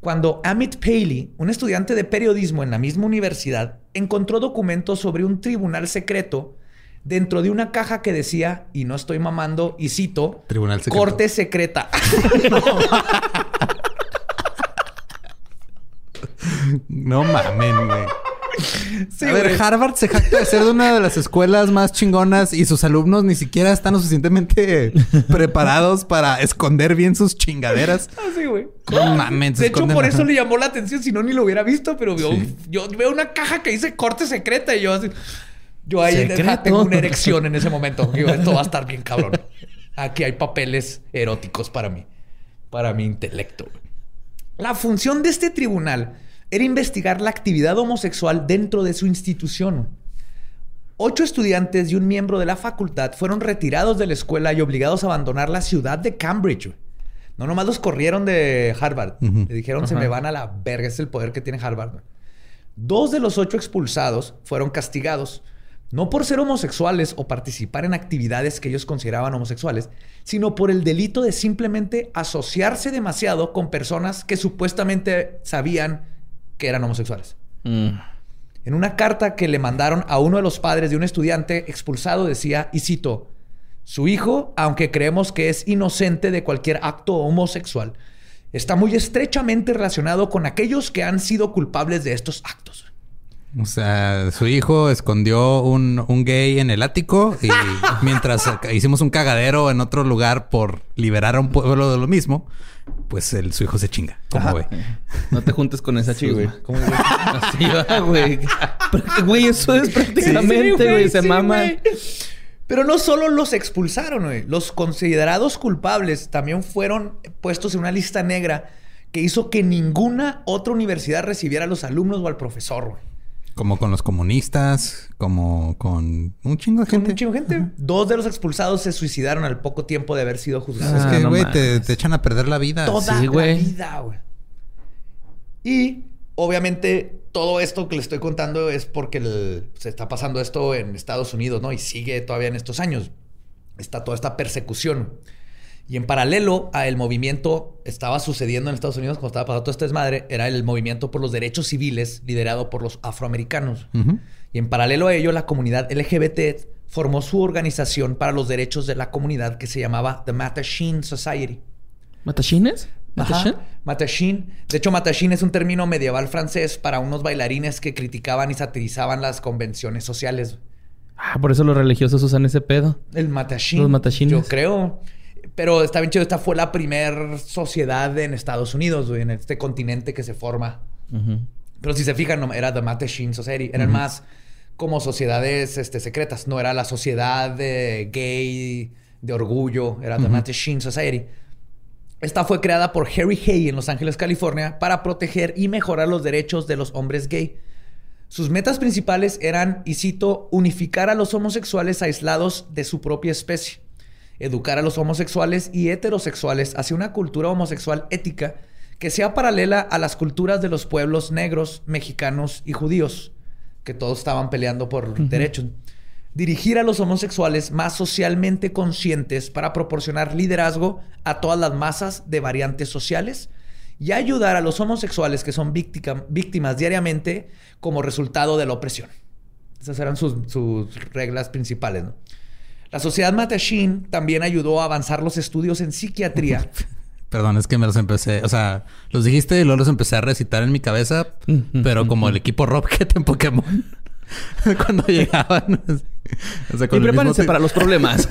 cuando Amit Paley, un estudiante de periodismo en la misma universidad, encontró documentos sobre un tribunal secreto dentro de una caja que decía, y no estoy mamando, y cito, Tribunal secreto. corte secreta. (laughs) (laughs) No mamen, (laughs) güey. (laughs) Sí, a ver, Harvard se jacta de ser una de las escuelas más chingonas y sus alumnos ni siquiera están lo suficientemente (laughs) preparados para esconder bien sus chingaderas. Así, ah, güey. No mames. De hecho, por eso le llamó la atención, si no ni lo hubiera visto, pero yo, veo una caja que dice corte secreta y yo así. Yo ahí tengo una erección en ese (laughs) momento. esto va a estar bien cabrón. Aquí hay papeles eróticos para mí, para mi intelecto. La función de este tribunal era investigar la actividad homosexual dentro de su institución. Ocho estudiantes y un miembro de la facultad fueron retirados de la escuela y obligados a abandonar la ciudad de Cambridge. No nomás los corrieron de Harvard. Le dijeron, se me van a la verga. Es el poder que tiene Harvard. Dos de los ocho expulsados fueron castigados no por ser homosexuales o participar en actividades que ellos consideraban homosexuales, sino por el delito de simplemente asociarse demasiado con personas que supuestamente sabían que eran homosexuales. Mm. En una carta que le mandaron a uno de los padres de un estudiante expulsado decía, y cito, su hijo, aunque creemos que es inocente de cualquier acto homosexual, está muy estrechamente relacionado con aquellos que han sido culpables de estos actos. O sea, su hijo escondió un, un, gay en el ático y mientras (laughs) hicimos un cagadero en otro lugar por liberar a un pueblo de lo mismo, pues el, su hijo se chinga. ¿Cómo, güey? No te juntes con esa chica, güey. ¿Cómo, güey? Así va, güey. (laughs) Güey, eso es prácticamente, güey. se mama. Pero no solo los expulsaron, güey. Los considerados culpables también fueron puestos en una lista negra que hizo que ninguna otra universidad recibiera a los alumnos o al profesor, güey. Como con los comunistas, como con un chingo de gente. un chingo de gente. Dos de los expulsados se suicidaron al poco tiempo de haber sido juzgados. es que, güey, te, echan a perder la vida. Toda la vida, güey. Y obviamente todo esto que le estoy contando es porque se está pasando esto en Estados Unidos, ¿no? Y sigue todavía en estos años. Está toda esta persecución. Y en paralelo a el movimiento estaba sucediendo en Estados Unidos cuando estaba pasando todo este desmadre, era el movimiento por los derechos civiles liderado por los afroamericanos. Y en paralelo a ello, la comunidad LGBT formó su organización para los derechos de la comunidad que se llamaba The Mattachine Society. ¿Matachines? ¿Matachine? Matachine. De hecho, Matachine es un término medieval francés para unos bailarines que criticaban y satirizaban las convenciones sociales. Ah, por eso los religiosos usan ese pedo. El Matachine. Los Matachines. Yo creo. Pero está bien chido. Esta fue la primera sociedad en Estados Unidos, en este continente que se forma. Pero si se fijan, era The Mattachine Society. Eran más como sociedades este, secretas. No era la sociedad de gay, de orgullo. Era The Mattachine Society. Esta fue creada por Harry Hay en Los Ángeles, California, para proteger y mejorar los derechos de los hombres gay. Sus metas principales eran, y cito, unificar a los homosexuales aislados de su propia especie educar a los homosexuales y heterosexuales hacia una cultura homosexual ética que sea paralela a las culturas de los pueblos negros, mexicanos y judíos, que todos estaban peleando por derechos. Dirigir a los homosexuales más socialmente conscientes para proporcionar liderazgo a todas las masas de variantes sociales y ayudar a los homosexuales que son víctimas diariamente como resultado de la opresión. Esas eran sus, sus reglas principales. ¿no? La Sociedad Mattachine también ayudó a avanzar los estudios en psiquiatría. (laughs) Perdón, es que me los empecé, o sea, los dijiste y luego los empecé a recitar en mi cabeza, pero como el equipo Rocket (laughs) en Pokémon. (laughs) Cuando llegaban. O sea, y prepárense para los problemas.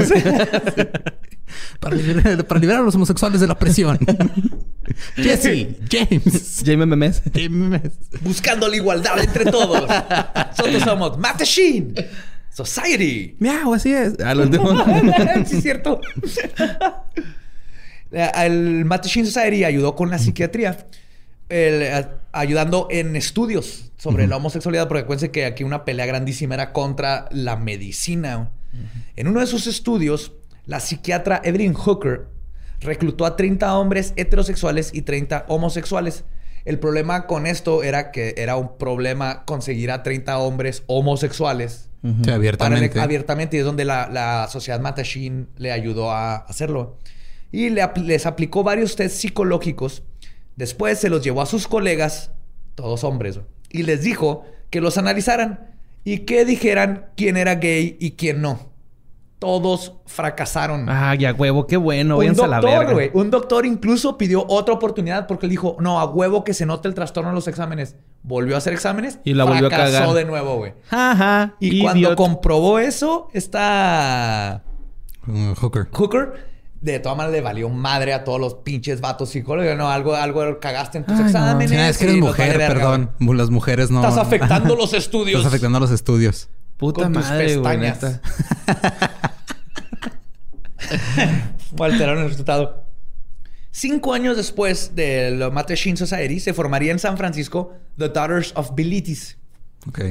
para, liberar, a los homosexuales de la presión. Jesse, James. James Memes. James. Buscando la igualdad entre todos. Nosotros somos Mattachine. Society. Miau, así es. A los (laughs) sí, es cierto. (laughs) el Mattachine Society ayudó con la psiquiatría, ayudando en estudios sobre la homosexualidad, porque acuérdense que aquí una pelea grandísima era contra la medicina. En uno de sus estudios, la psiquiatra Evelyn Hooker reclutó a 30 hombres heterosexuales y 30 homosexuales. El problema con esto era que era un problema conseguir a 30 hombres homosexuales abiertamente. abiertamente. Y es donde la, sociedad Mattachine le ayudó a hacerlo. Y les aplicó varios test psicológicos. Después se los llevó a sus colegas, todos hombres, y les dijo que los analizaran y que dijeran quién era gay y quién no. Todos fracasaron. Ah, ya huevo, qué bueno, un a la doctor, verga. güey. Un doctor incluso pidió otra oportunidad porque él dijo, no, a huevo que se note el trastorno en los exámenes. Volvió a hacer exámenes. Y la volvió a fracasó cagar. de nuevo, güey. Ajá. Y cuando comprobó eso, esta Un hooker. Hooker, de todas maneras le valió madre a todos los pinches vatos psicólogos. No, algo, algo cagaste en tus Ay, no. exámenes. Ah, es que eres mujer, verga, perdón. Las mujeres no. Estás afectando (laughs) los estudios. Estás afectando los estudios. Puta con tus madre, güey, pestañas. (laughs) (laughs) O alteraron el resultado. Cinco años después del Mattachine Society, se formaría en San Francisco The Daughters of Bilitis. Ok.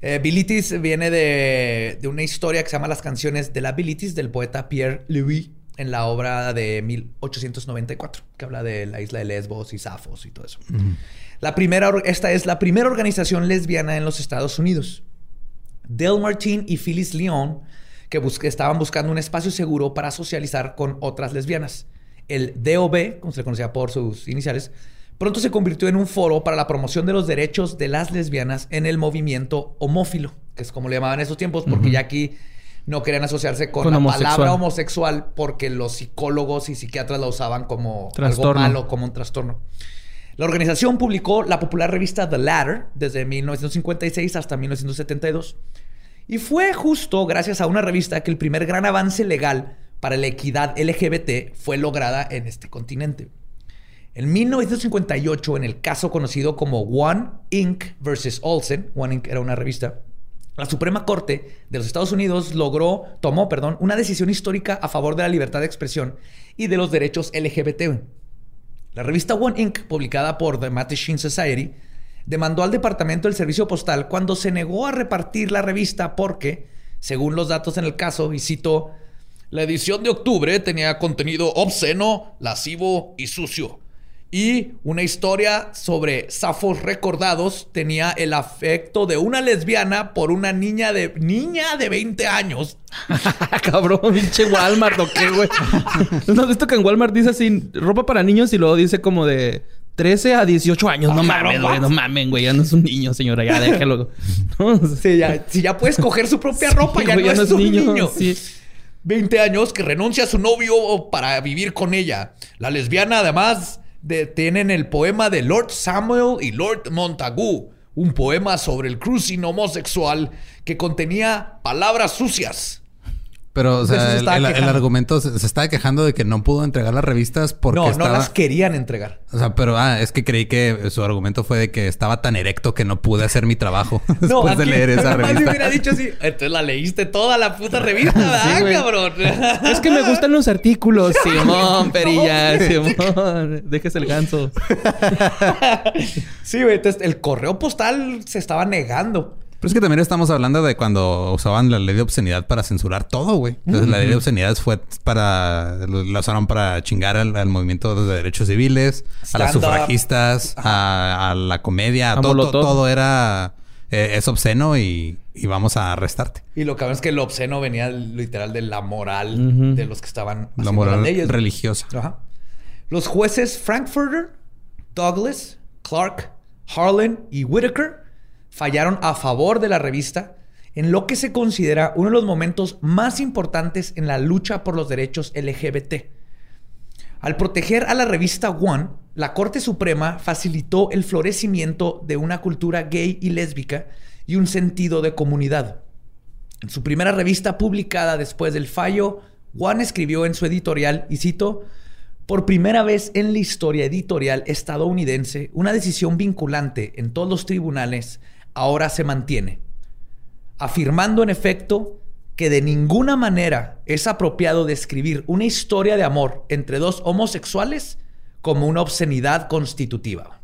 Eh, Bilitis viene de, de una historia que se llama Las canciones de la Bilitis del poeta Pierre Louis en la obra de 1894, que habla de la isla de Lesbos y Safos y todo eso. La primera, esta es la primera organización lesbiana en los Estados Unidos. Del Martin y Phyllis Leon, que bus- estaban buscando un espacio seguro para socializar con otras lesbianas. El DOB, como se le conocía por sus iniciales, pronto se convirtió en un foro para la promoción de los derechos de las lesbianas en el movimiento homófilo, que es como le llamaban en esos tiempos, porque ya aquí no querían asociarse con, Con la homosexual. palabra homosexual porque los psicólogos y psiquiatras la usaban como Trastorno. algo malo, como un trastorno. La organización publicó la popular revista The Ladder desde 1956 hasta 1972. Y fue justo gracias a una revista que el primer gran avance legal para la equidad LGBT fue lograda en este continente. En 1958, en el caso conocido como One Inc. versus Olsen, One Inc. era una revista, la Suprema Corte de los Estados Unidos logró, tomó, perdón, una decisión histórica a favor de la libertad de expresión y de los derechos LGBT. La revista One Inc., publicada por The Mattachine Society, demandó al Departamento del Servicio Postal cuando se negó a repartir la revista porque, según los datos en el caso, y cito, la edición de octubre tenía contenido obsceno, lascivo y sucio. Y una historia sobre zafos recordados tenía el afecto de una lesbiana por una niña de niña de 20 años. (laughs) (laughs) Cabrón, pinche Walmart o qué, güey. (laughs) ¿No has que en Walmart dice así, ropa para niños y luego dice como de 13 a 18 años? No Ajá, mames, no güey, no mames. mames, güey. Ya no es un niño, señora, ya déjalo. (laughs) No, Si ya, si ya puedes coger su propia ropa, ya, no, es un niño. Sí. 20 años que renuncia a su novio para vivir con ella. La lesbiana, además, de, tienen el poema de Lord Samuel y Lord Montagu, un poema sobre el cruising homosexual que contenía palabras sucias. Pero, o sea, se el, argumento se, se estaba quejando de que no pudo entregar las revistas porque no, estaba... no las querían entregar. O sea, pero ah, es que creí que su argumento fue de que estaba tan erecto que no pude hacer mi trabajo (laughs) después de leer esa (laughs) revista. me hubiera dicho así. Entonces la leíste toda la puta revista, (laughs) ¿verdad, cabrón? Es que me gustan los artículos. Simón, perilla, Simón. Déjese el ganso. sí, güey. Entonces el correo postal se estaba negando. Pero es que también estamos hablando de cuando usaban la ley de obscenidad para censurar todo, güey. Entonces, la ley de obscenidad fue para... La usaron para chingar al, al movimiento de derechos civiles, a las sufragistas, a, a la comedia. A todo, todo, todo era... eh, es obsceno y, y vamos a arrestarte. Y lo cabrón es que lo obsceno venía literal de la moral de los que estaban La moral leyes. religiosa. Ajá. Los jueces Frankfurter, Douglas, Clark, Harlan y Whitaker fallaron a favor de la revista en lo que se considera uno de los momentos más importantes en la lucha por los derechos LGBT. Al proteger a la revista One, la Corte Suprema facilitó el florecimiento de una cultura gay y lésbica y un sentido de comunidad. En su primera revista publicada después del fallo, One escribió en su editorial, y cito, por primera vez en la historia editorial estadounidense, una decisión vinculante en todos los tribunales ahora se mantiene, afirmando en efecto que de ninguna manera es apropiado describir una historia de amor entre dos homosexuales como una obscenidad constitutiva.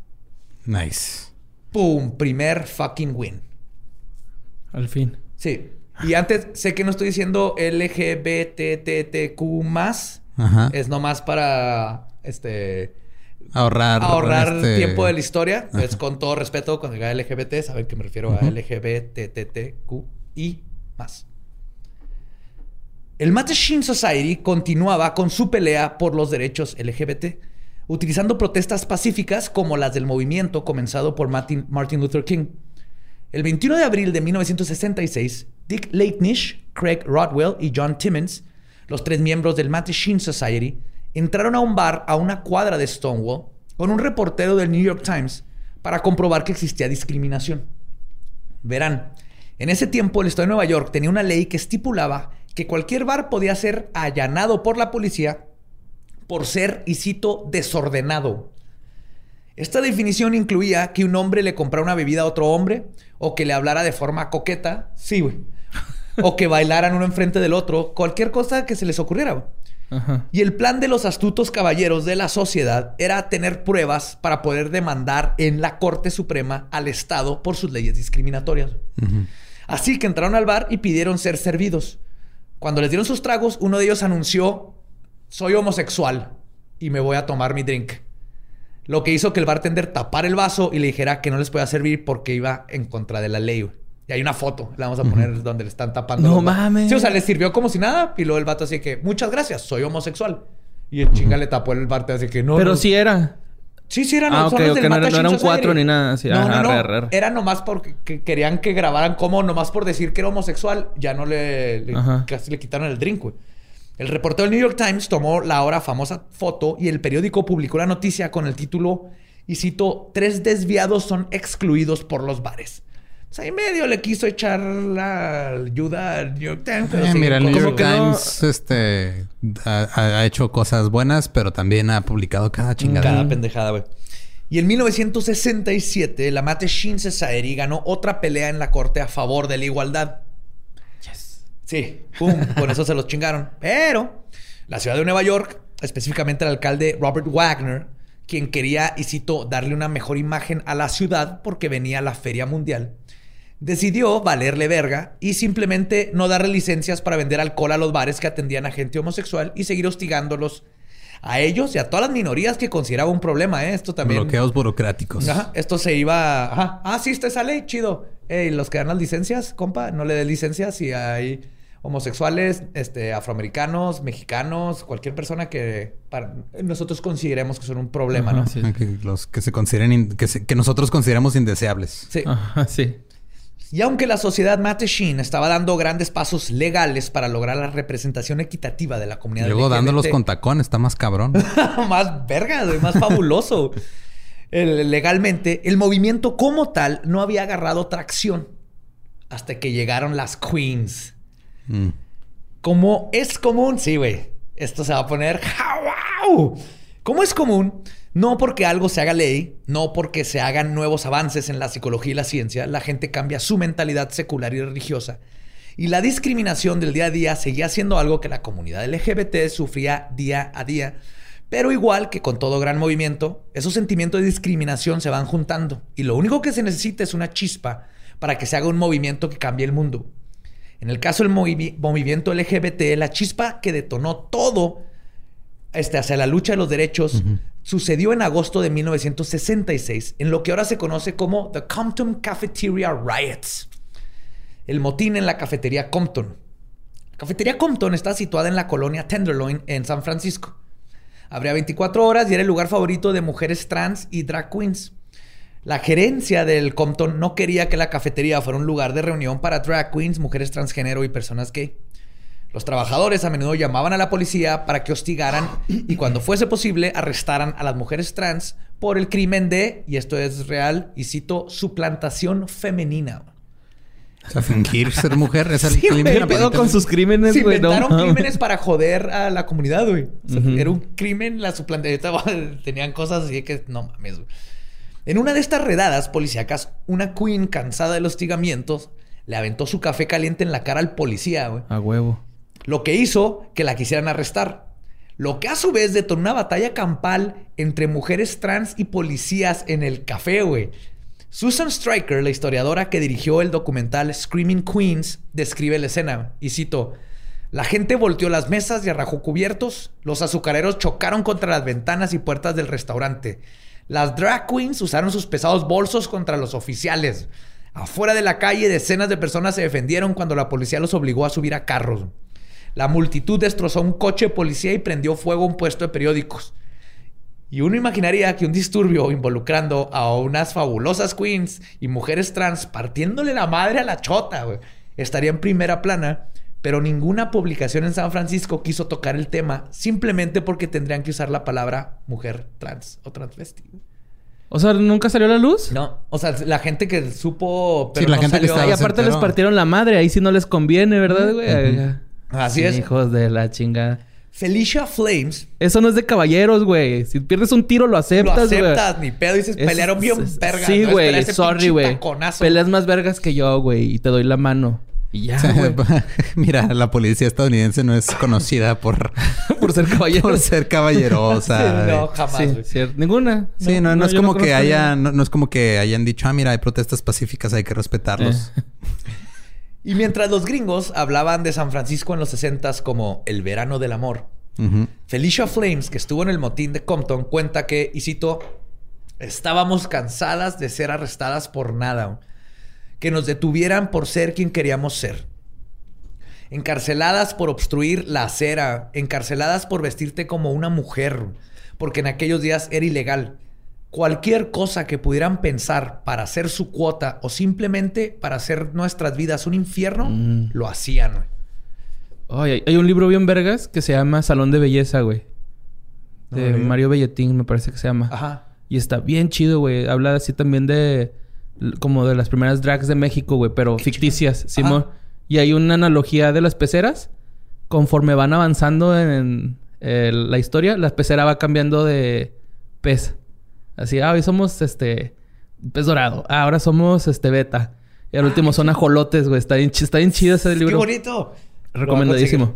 Nice. ¡Pum! Primer fucking win. Al fin. Sí. Y antes, sé que no estoy diciendo LGBTTQ más. Ajá. Es nomás para este Ahorrar... ahorrar este, tiempo de la historia. Es con todo respeto, cuando diga LGBT, saben que me refiero a LGBTTQI más. El Mattachine Society continuaba con su pelea por los derechos LGBT, utilizando protestas pacíficas como las del movimiento comenzado por Martin, Martin Luther King. El 21 de abril de 1966, Dick Leitnish, Craig Rodwell y John Timmons, los tres miembros del Mattachine Society, entraron a un bar a una cuadra de Stonewall con un reportero del New York Times para comprobar que existía discriminación. Verán, en ese tiempo el estado de Nueva York tenía una ley que estipulaba que cualquier bar podía ser allanado por la policía por ser, y cito, desordenado. Esta definición incluía que un hombre le comprara una bebida a otro hombre, o que le hablara de forma coqueta, sí, güey. o que bailaran uno enfrente del otro, cualquier cosa que se les ocurriera. Y el plan de los astutos caballeros de la sociedad era tener pruebas para poder demandar en la Corte Suprema al Estado por sus leyes discriminatorias. Así que entraron al bar y pidieron ser servidos. Cuando les dieron sus tragos, uno de ellos anunció, soy homosexual y me voy a tomar mi drink. Lo que hizo que el bartender tapara el vaso y le dijera que no les podía servir porque iba en contra de la ley. Y hay una foto, la vamos a poner donde le están tapando. No mames. Sí, o sea, le sirvió como si nada. Y luego el vato así que, muchas gracias, soy homosexual. Y el chinga le tapó el bartender así que no. Pero no. sí era. Sí, sí, eran Ah, son ok, los ok, del no era- no Mattachine era un Society. cuatro ni nada, sí, no, ajá, no, no. Era nomás porque que- querían que grabaran como nomás por decir que era homosexual, ya no le, le- casi le quitaron el drink, güey. El reportero del New York Times tomó la ahora famosa foto y el periódico publicó la noticia con el título, y cito, tres desviados son excluidos por los bares. O sea, ahí medio le quiso echar la ayuda al New York Times. pero Eh, sí, mira, el New York no- Times este, ha, hecho cosas buenas, pero también ha publicado cada chingada. Cada pendejada, güey. Y en 1967, la Mattachine Society ganó otra pelea en la corte a favor de la igualdad. Sí, pum, con eso se los chingaron. Pero la ciudad de Nueva York, específicamente el alcalde Robert Wagner, quien quería, y cito, darle una mejor imagen a la ciudad porque venía la Feria Mundial, decidió valerle verga y simplemente no darle licencias para vender alcohol a los bares que atendían a gente homosexual y seguir hostigándolos a ellos y a todas las minorías que consideraba un problema, ¿eh? Esto también. Bloqueos burocráticos. Ajá, esto se iba. Ajá. Ah, sí, está esa ley, chido. Ey, los que dan las licencias, compa, no le des licencias si hay homosexuales, este, afroamericanos, mexicanos, cualquier persona que para- nosotros consideremos que son un problema, Ajá, ¿no? sí. Que los que se consideren que, se- que nosotros consideramos indeseables. Sí. Ajá, sí. Y aunque la sociedad Mattachine estaba dando grandes pasos legales para lograr la representación equitativa de la comunidad luego dándolos con tacón, está más cabrón. (laughs) más verga, güey, más fabuloso. El- legalmente, el movimiento como tal no había agarrado tracción hasta que llegaron las queens. Mm. Como es común, sí, güey. Esto se va a poner ¡Wow! Como es común, no porque algo se haga ley, no porque se hagan nuevos avances en la psicología y la ciencia, la gente cambia su mentalidad secular y religiosa. Y la discriminación del día a día seguía siendo algo que la comunidad LGBT sufría día a día. Pero igual que con todo gran movimiento, esos sentimientos de discriminación se van juntando. Y lo único que se necesita es una chispa para que se haga un movimiento que cambie el mundo. En el caso del movi- movimiento LGBT, la chispa que detonó todo este, hacia la lucha de los derechos sucedió en agosto de 1966, en lo que ahora se conoce como The Compton Cafeteria Riots. El motín en la cafetería Compton. La cafetería Compton está situada en la colonia Tenderloin en San Francisco. Abría 24 horas y era el lugar favorito de mujeres trans y drag queens. La gerencia del Compton no quería que la cafetería fuera un lugar de reunión para drag queens, mujeres transgénero y personas gay. Los trabajadores a menudo llamaban a la policía para que hostigaran y cuando fuese posible arrestaran a las mujeres trans por el crimen de, y esto es real, y cito, suplantación femenina. O sea, fingir ser mujer es (laughs) el Sí, ¿Qué pedo con sus crímenes, Se güey? No inventaron mames. crímenes para joder a la comunidad, güey. O sea. Era un crimen la suplantación. (laughs) Tenían cosas así que no mames, güey. En una de estas redadas policíacas, una queen cansada de los hostigamientos le aventó su café caliente en la cara al policía, güey. A huevo. Lo que hizo que la quisieran arrestar. Lo que a su vez detonó una batalla campal entre mujeres trans y policías en el café, güey. Susan Stryker, la historiadora que dirigió el documental Screaming Queens, describe la escena. Y cito: La gente volteó las mesas y arrajó cubiertos. Los azucareros chocaron contra las ventanas y puertas del restaurante. Las drag queens usaron sus pesados bolsos contra los oficiales. Afuera de la calle, decenas de personas se defendieron cuando la policía los obligó a subir a carros. La multitud destrozó un coche de policía y prendió fuego a un puesto de periódicos. Y uno imaginaría que un disturbio involucrando a unas fabulosas queens y mujeres trans partiéndole la madre a la chota, güey, estaría en primera plana. pero ninguna publicación en San Francisco quiso tocar el tema simplemente porque tendrían que usar la palabra mujer trans o transvesti. O sea, ¿nunca salió a la luz? No, o sea, la gente que supo, pero Sí, la no gente que estaba- Y aparte les partieron la madre. Ahí sí no les conviene, ¿verdad, güey? Así Sí, es. Hijos de la chingada. Felicia Flames Eso no es de caballeros, güey. Si pierdes un tiro, lo lo aceptas, güey. aceptas, ni pedo, dices, Es- pelearon bien es- vergas. Sí, güey. Sorry, güey. Peleas más vergas que yo, güey. Y te doy la mano. Y ya, güey. (laughs) Mira, la policía estadounidense no es conocida por, (laughs) Por ser caballero. por ser caballerosa. (laughs) Sí, no, jamás, Sí, cierto. Ninguna. Sí, no, no, es como que haya, no, no es como que hayan dicho, ah, mira, hay protestas pacíficas, hay que respetarlos. Eh. Y mientras los gringos hablaban de San Francisco en los 60 como el verano del amor. Felicia Flames, que estuvo en el motín de Compton, cuenta que, y cito, estábamos cansadas de ser arrestadas por nada, que nos detuvieran por ser quien queríamos ser. Encarceladas por obstruir la acera, encarceladas por vestirte como una mujer, porque en aquellos días era ilegal. Cualquier cosa que pudieran pensar para hacer su cuota o simplemente para hacer nuestras vidas un infierno, Mm. lo hacían. güey. Ay, hay, hay un libro bien vergas que se llama Salón de Belleza, güey. De. Mario Belletín, me parece que se llama. Ajá. Y está bien chido, güey. Habla así también de... Como de las primeras drags de México, güey. Pero ficticias, Simón. Y hay una analogía de las peceras. Conforme van avanzando en, la historia, la pecera va cambiando de pez. Así, ah, hoy somos este... Pez dorado. Ah, ahora somos este beta. Y al último son ajolotes, güey. Está bien, chi- está bien chido ese ¡Qué libro. bonito! Recomendadísimo.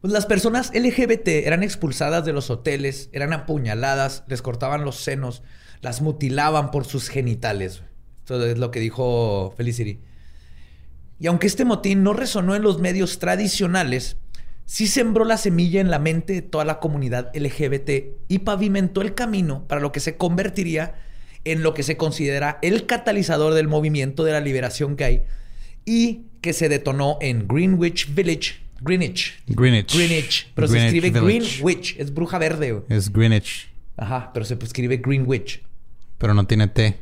Pues las personas LGBT eran expulsadas de los hoteles, eran apuñaladas, les cortaban los senos, las mutilaban por sus genitales. Esto es lo que dijo Felicity. Y aunque este motín no resonó en los medios tradicionales, sí sembró la semilla en la mente de toda la comunidad LGBT y pavimentó el camino para lo que se convertiría en lo que se considera el catalizador del movimiento de la liberación gay y que se detonó en Greenwich Village, Greenwich, Greenwich. Greenwich, pero se Greenwich escribe Village. Greenwich, es bruja verde. güey. Es Greenwich, Ajá, pero se escribe Greenwich. pero no tiene T.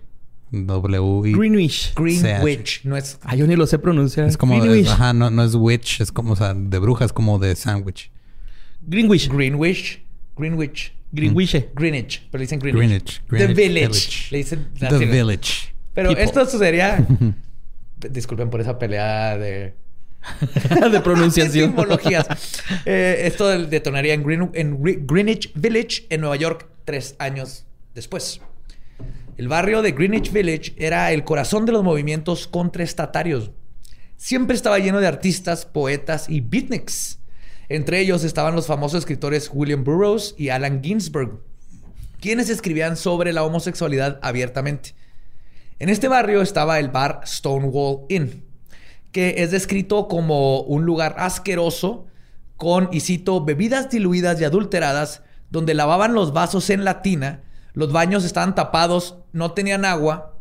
W. Greenwich. Greenwich, no es Ah, yo ni lo sé pronunciar. Es como de, Greenwich. ajá, no, no es witch, es como, o sea, de bruja, es como de sandwich. Greenwich. Greenwich, Greenwich, Greenwich. Greenwich, pero le dicen Greenwich. Greenwich. The Village. Village. Le dicen The. Village. Pero People. esto sucedería. (laughs) Disculpen por esa pelea de (laughs) de pronunciación. (laughs) Etimologías. Eh, esto detonaría en, Green- en Gre- Greenwich Village, en Nueva York, tres años después. El barrio de Greenwich Village era el corazón de los movimientos contraestatarios. Siempre estaba lleno de artistas, poetas y beatniks. Entre ellos estaban los famosos escritores William Burroughs y Allen Ginsberg, quienes escribían sobre la homosexualidad abiertamente. En este barrio estaba el bar Stonewall Inn, que es descrito como un lugar asqueroso con, y cito, bebidas diluidas y adulteradas, donde lavaban los vasos en la tina, los baños estaban tapados, no tenían agua,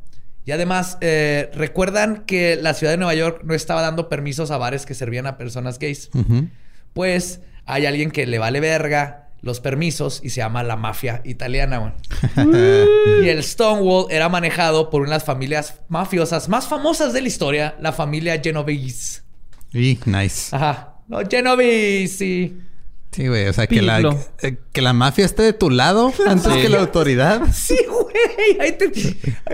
y además eh, recuerdan que la ciudad de Nueva York no estaba dando permisos a bares que servían a personas gays. Pues hay alguien que le vale verga los permisos y se llama la mafia italiana, (laughs) y el Stonewall era manejado por una de las familias mafiosas más famosas de la historia, la familia Genovese. Y nice. Ajá. No, Genovese. Sí, güey. O sea, que la, eh, que la mafia esté de tu lado (laughs) antes Sí. que la autoridad. (laughs) Sí, güey. Ahí te...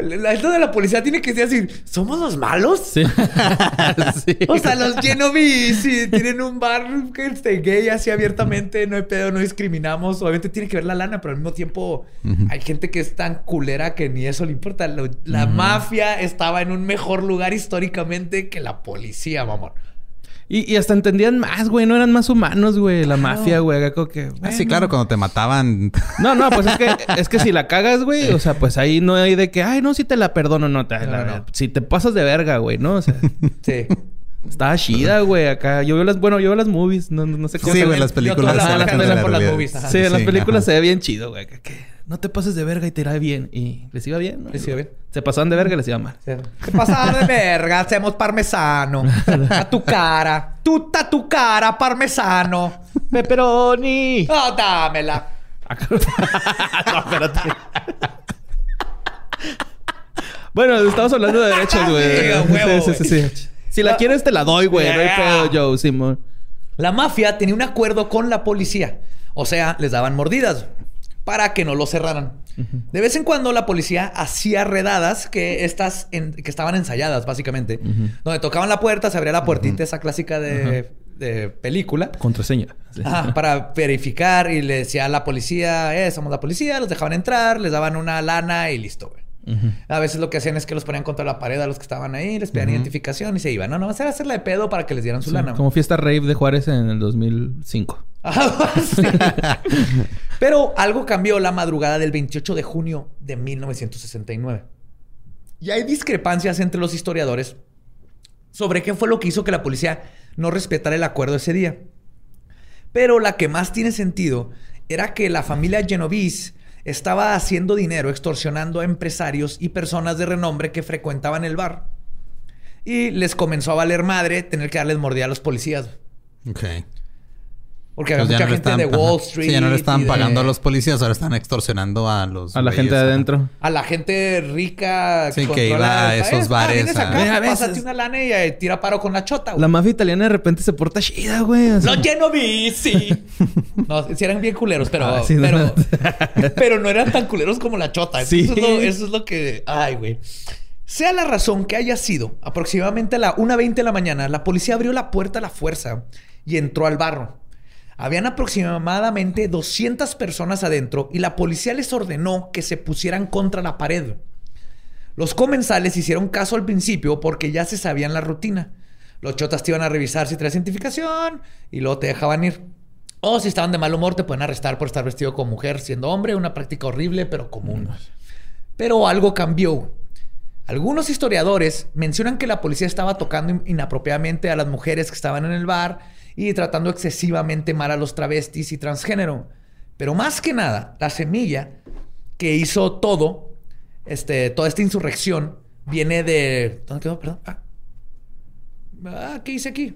la- Esto de la policía tiene que ser así. ¿Somos los malos? Sí. (laughs) Sí. O sea, los Genovese tienen un bar que esté gay así abiertamente, no hay pedo, no discriminamos. Obviamente tiene que ver la lana, pero al mismo tiempo hay gente que es tan culera que ni eso le importa. Lo- la mafia estaba en un mejor lugar históricamente que la policía, mamón. Y, y hasta entendían más, güey. No eran más humanos, güey. La Claro. mafia, güey. Acá como que... Ah, sí, claro, cuando te mataban. No, no, pues es que, (laughs) es que si la cagas, güey, o sea, pues ahí no hay de que, ay, no, si te la perdono, no, te, No, la- no. si te pasas de verga, güey, ¿no? O sea, (laughs) Sí. estaba chida, güey, acá. Yo veo las, bueno, yo veo las movies, no, no sé cómo Sí, güey, las Yo películas. toda la se Alejandra alejan de Alejandra la por las realidad. movies, ajá. Sí, en las películas ajá. se ve bien chido, güey. Que, que no te pases de verga y te irá bien. Y les iba bien, ¿no? Les iba bien. Se pasaban de verga y les iba mal. ¿Qué pasa de verga? Hacemos parmesano. (laughs) A tu cara. Tuta tu cara, parmesano. ¡Pepperoni! Oh, dámela. (laughs) no, espérate. bueno, estamos hablando de derechos, güey. Sí, sí, sí. Si la quieres, te la doy, güey. No hay pedo, Joe, Simón. La mafia tenía un acuerdo con la policía. O sea, les daban mordidas para que no lo cerraran. De vez en cuando la policía hacía redadas que estas en- que estaban ensayadas, básicamente. Donde tocaban la puerta, se abría la puertita, esa clásica de, de película. Contraseña. Sí. Ajá, para verificar y le decía a la policía, eh, somos la policía, los dejaban entrar, les daban una lana y listo, güey. A veces lo que hacían es que los ponían contra la pared a los que estaban ahí, les pedían identificación y se iban. No, no, era hacerla de pedo para que les dieran su Sí, lana. Como fiesta rave de Juárez en el 2005. (laughs) Pero algo cambió la madrugada del 28 de junio de 1969. Y hay discrepancias entre los historiadores sobre qué fue lo que hizo que la policía no respetara el acuerdo ese día. Pero la que más tiene sentido era que la familia Genovese estaba haciendo dinero extorsionando a empresarios y personas de renombre que frecuentaban el bar. Y les comenzó a valer madre tener que darles mordida a los policías. Ok. Porque había Pues ya mucha no gente de Wall. Street. Sí, ya no le estaban de- pagando a los policías, ahora están extorsionando a los... A la gente de adentro. A la gente rica Sí, que controla iba a esos bares vienes a- acá, a pásate veces- una lana y eh, tira paro con la chota. güey. La mafia italiana de repente se porta chida, güey. o sea. Los Genovese, sí. no, sí eran bien culeros, pero, Ah, sí, no. pero, (laughs) pero no eran tan culeros como la chota. Eso, Sí. es, lo, eso es lo que... Ay, güey. Sea la razón que haya sido, aproximadamente a la 1.20 de la mañana, la policía abrió la puerta a la fuerza y entró al barro. Habían aproximadamente 200 personas adentro y la policía les ordenó que se pusieran contra la pared. Los comensales hicieron caso al principio porque ya se sabían la rutina. Los chotas te iban a revisar si traes identificación y luego te dejaban ir. O si estaban de mal humor, te pueden arrestar por estar vestido como mujer siendo hombre, una práctica horrible pero común. Pero algo cambió. Algunos historiadores mencionan que la policía estaba tocando in- inapropiadamente a las mujeres que estaban en el bar y tratando excesivamente mal a los travestis y transgénero. Pero más que nada, la semilla que hizo todo, este, toda esta insurrección, viene de... ¿Dónde quedó? Perdón. Ah, Ah, ¿qué hice aquí?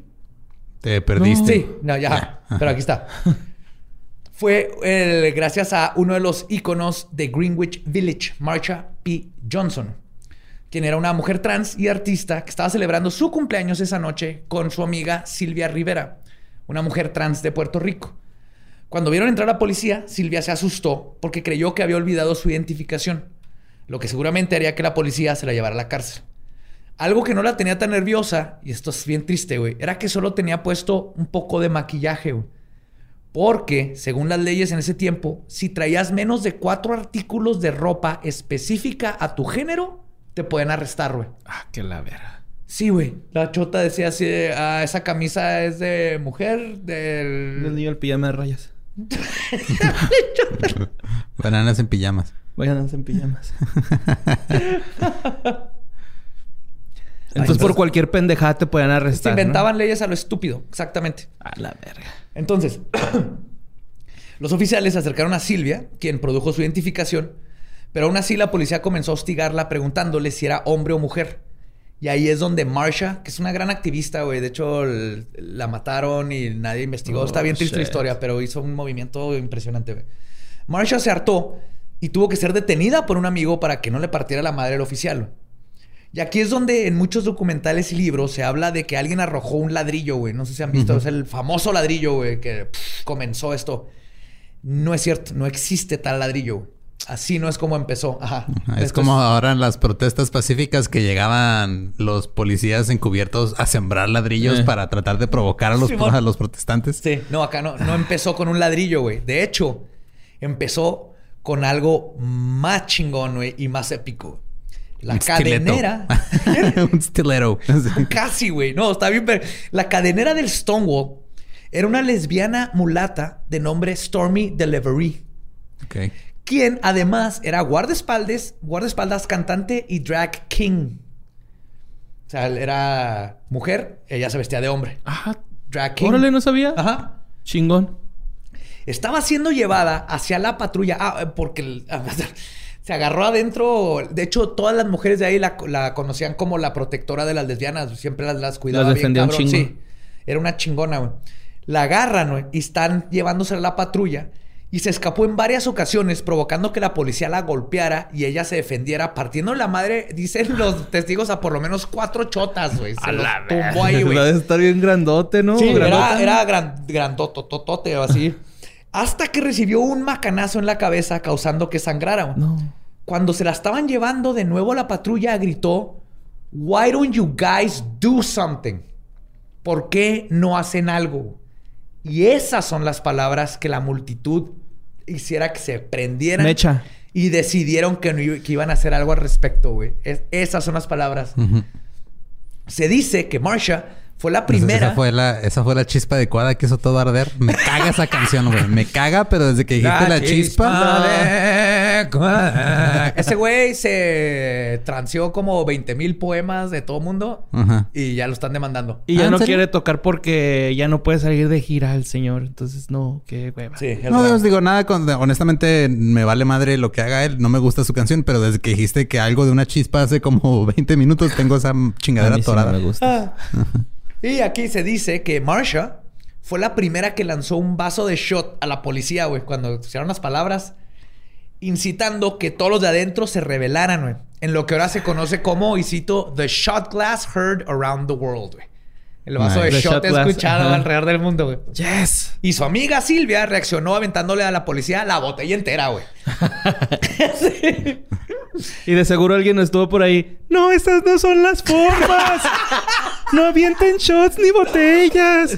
Te perdiste. Sí, no, ya, pero aquí está. (laughs) Fue eh, gracias a uno de los íconos de Greenwich Village, Marsha P. Johnson, quien era una mujer trans y artista que estaba celebrando su cumpleaños esa noche con su amiga Silvia Rivera, una mujer trans de Puerto Rico. Cuando vieron entrar a la policía, Silvia se asustó porque creyó que había olvidado su identificación, lo que seguramente haría que la policía se la llevara a la cárcel. Algo que no la tenía tan nerviosa, y esto es bien triste, güey, era que solo tenía puesto un poco de maquillaje, güey. Porque, según las leyes en ese tiempo, si traías menos de cuatro artículos de ropa específica a tu género, te pueden arrestar, güey. Ah, qué la verga. Sí, güey. La chota decía así, de, ah, esa camisa es de mujer, del... El niño el pijama de rayas. (laughs) Bananas en pijamas. Vayan en pijamas. (laughs) Entonces, por cualquier pendejada te pueden Se arrestar. ¿no? inventaban leyes a lo estúpido, exactamente. A la verga. Entonces, (clears throat) los oficiales se acercaron a Silvia, quien produjo su identificación, pero aún así la policía comenzó a hostigarla preguntándole si era hombre o mujer. Y ahí es donde Marsha, que es una gran activista, güey, de hecho la mataron y nadie investigó. Oh, Está bien triste la shit. historia, pero hizo un movimiento impresionante, güey. Marsha se hartó y tuvo que ser detenida por un amigo para que no le partiera la madre al oficial. Y aquí es donde en muchos documentales y libros se habla de que alguien arrojó un ladrillo, güey. No sé si han visto, es el famoso ladrillo, güey, que pff, comenzó esto. No es cierto, no existe tal ladrillo. güey. Así no es como empezó. Ajá. Es como ahora en las protestas pacíficas que llegaban los policías encubiertos a sembrar ladrillos Eh. para tratar de provocar a los, Simón. a los protestantes. Sí, no, acá no, no empezó con un ladrillo, güey. De hecho, empezó con algo más chingón, güey, y más épico. La Un cadenera. (laughs) Un stiletto. (laughs) Casi, güey. No, está bien. pero La cadenera del Stonewall era una lesbiana mulata de nombre Stormy Delivery, Ok. Quien además era guardaespaldas, guardaespaldas, cantante y drag king. O sea, él era mujer, ella se vestía de hombre. Ajá. Drag king. Órale, no sabía. Ajá. Chingón. Estaba siendo llevada hacia la patrulla. Ah, eh, porque (laughs) se agarró adentro. De hecho, todas las mujeres de ahí la, la conocían como la protectora de las lesbianas. Siempre las, las cuidaba Las bien, defendía un cabrón. Sí. Era una chingona, güey. La agarran, güey, y están llevándose a la patrulla. Y se escapó en varias ocasiones, provocando que la policía la golpeara y ella se defendiera, partiendo la madre, dicen los (laughs) testigos, a por lo menos cuatro chotas, güey. Se los tumbó ahí, güey. Debe estar bien grandote, ¿no? Sí, era, era gran, grandotototote o así. Hasta que recibió un macanazo en la cabeza, causando que sangrara. No. Cuando se la estaban llevando de nuevo a la patrulla, gritó: Why don't you guys do something? ¿Por qué no hacen algo? Y esas son las palabras que la multitud hiciera que se prendieran. Mecha. Y decidieron que, no que iban a hacer algo al respecto, güey. Es- esas son las palabras. Se dice que Marsha fue la primera. Esa fue la, esa fue la chispa adecuada que hizo todo arder. Me caga esa canción, güey. Me caga, pero desde que dijiste la, chispa. adecuada. (laughs) Ese güey se transió como 20 mil poemas de todo mundo Ajá. y ya lo están demandando. Y Ah, ya ¿en no quiere tocar porque ya no puede salir de gira el señor. Entonces, no, qué hueva. Sí, No, os digo nada. Con, honestamente, me vale madre lo que haga él. No me gusta su canción, pero desde que dijiste que algo de una chispa hace como 20 minutos, tengo esa A chingadera mí sí no atorada. me gusta. Ah. Y aquí se dice que Marsha fue la primera que lanzó un vaso de shot a la policía, güey, cuando pusieron las palabras, incitando que todos los de adentro se rebelaran, güey. En lo que ahora se conoce como, y cito, The Shot Glass Heard Around the World, güey. El vaso Nice. de The shot, shot escuchado alrededor del mundo, güey. Yes. Y su amiga Silvia reaccionó aventándole a la policía la botella entera, güey. Sí. (laughs) Y de seguro alguien estuvo por ahí. No, estas no son las formas. (laughs) No avienten shots ni botellas.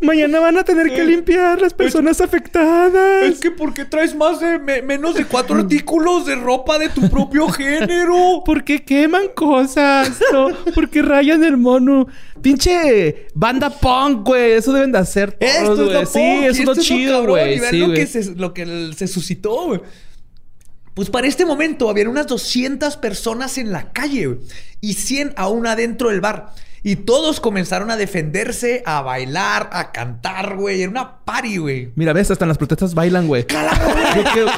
Mañana van a tener que limpiar las personas afectadas. Es que ¿por qué traes más de me- menos de cuatro artículos de ropa de tu propio género? ¿Por qué queman cosas? No, porque rayan el mono. Pinche banda punk, güey. Eso deben de hacer todos, Esto es lo güey. punk, Sí, eso es lo chido, güey. Sí, lo, que se, lo que se suscitó, güey. Pues para este momento había unas 200 personas en la calle güey, y 100 aún adentro del bar. Y todos comenzaron a defenderse, a bailar, a cantar, güey. Era una party, güey. Mira, ves, hasta en las protestas bailan, güey.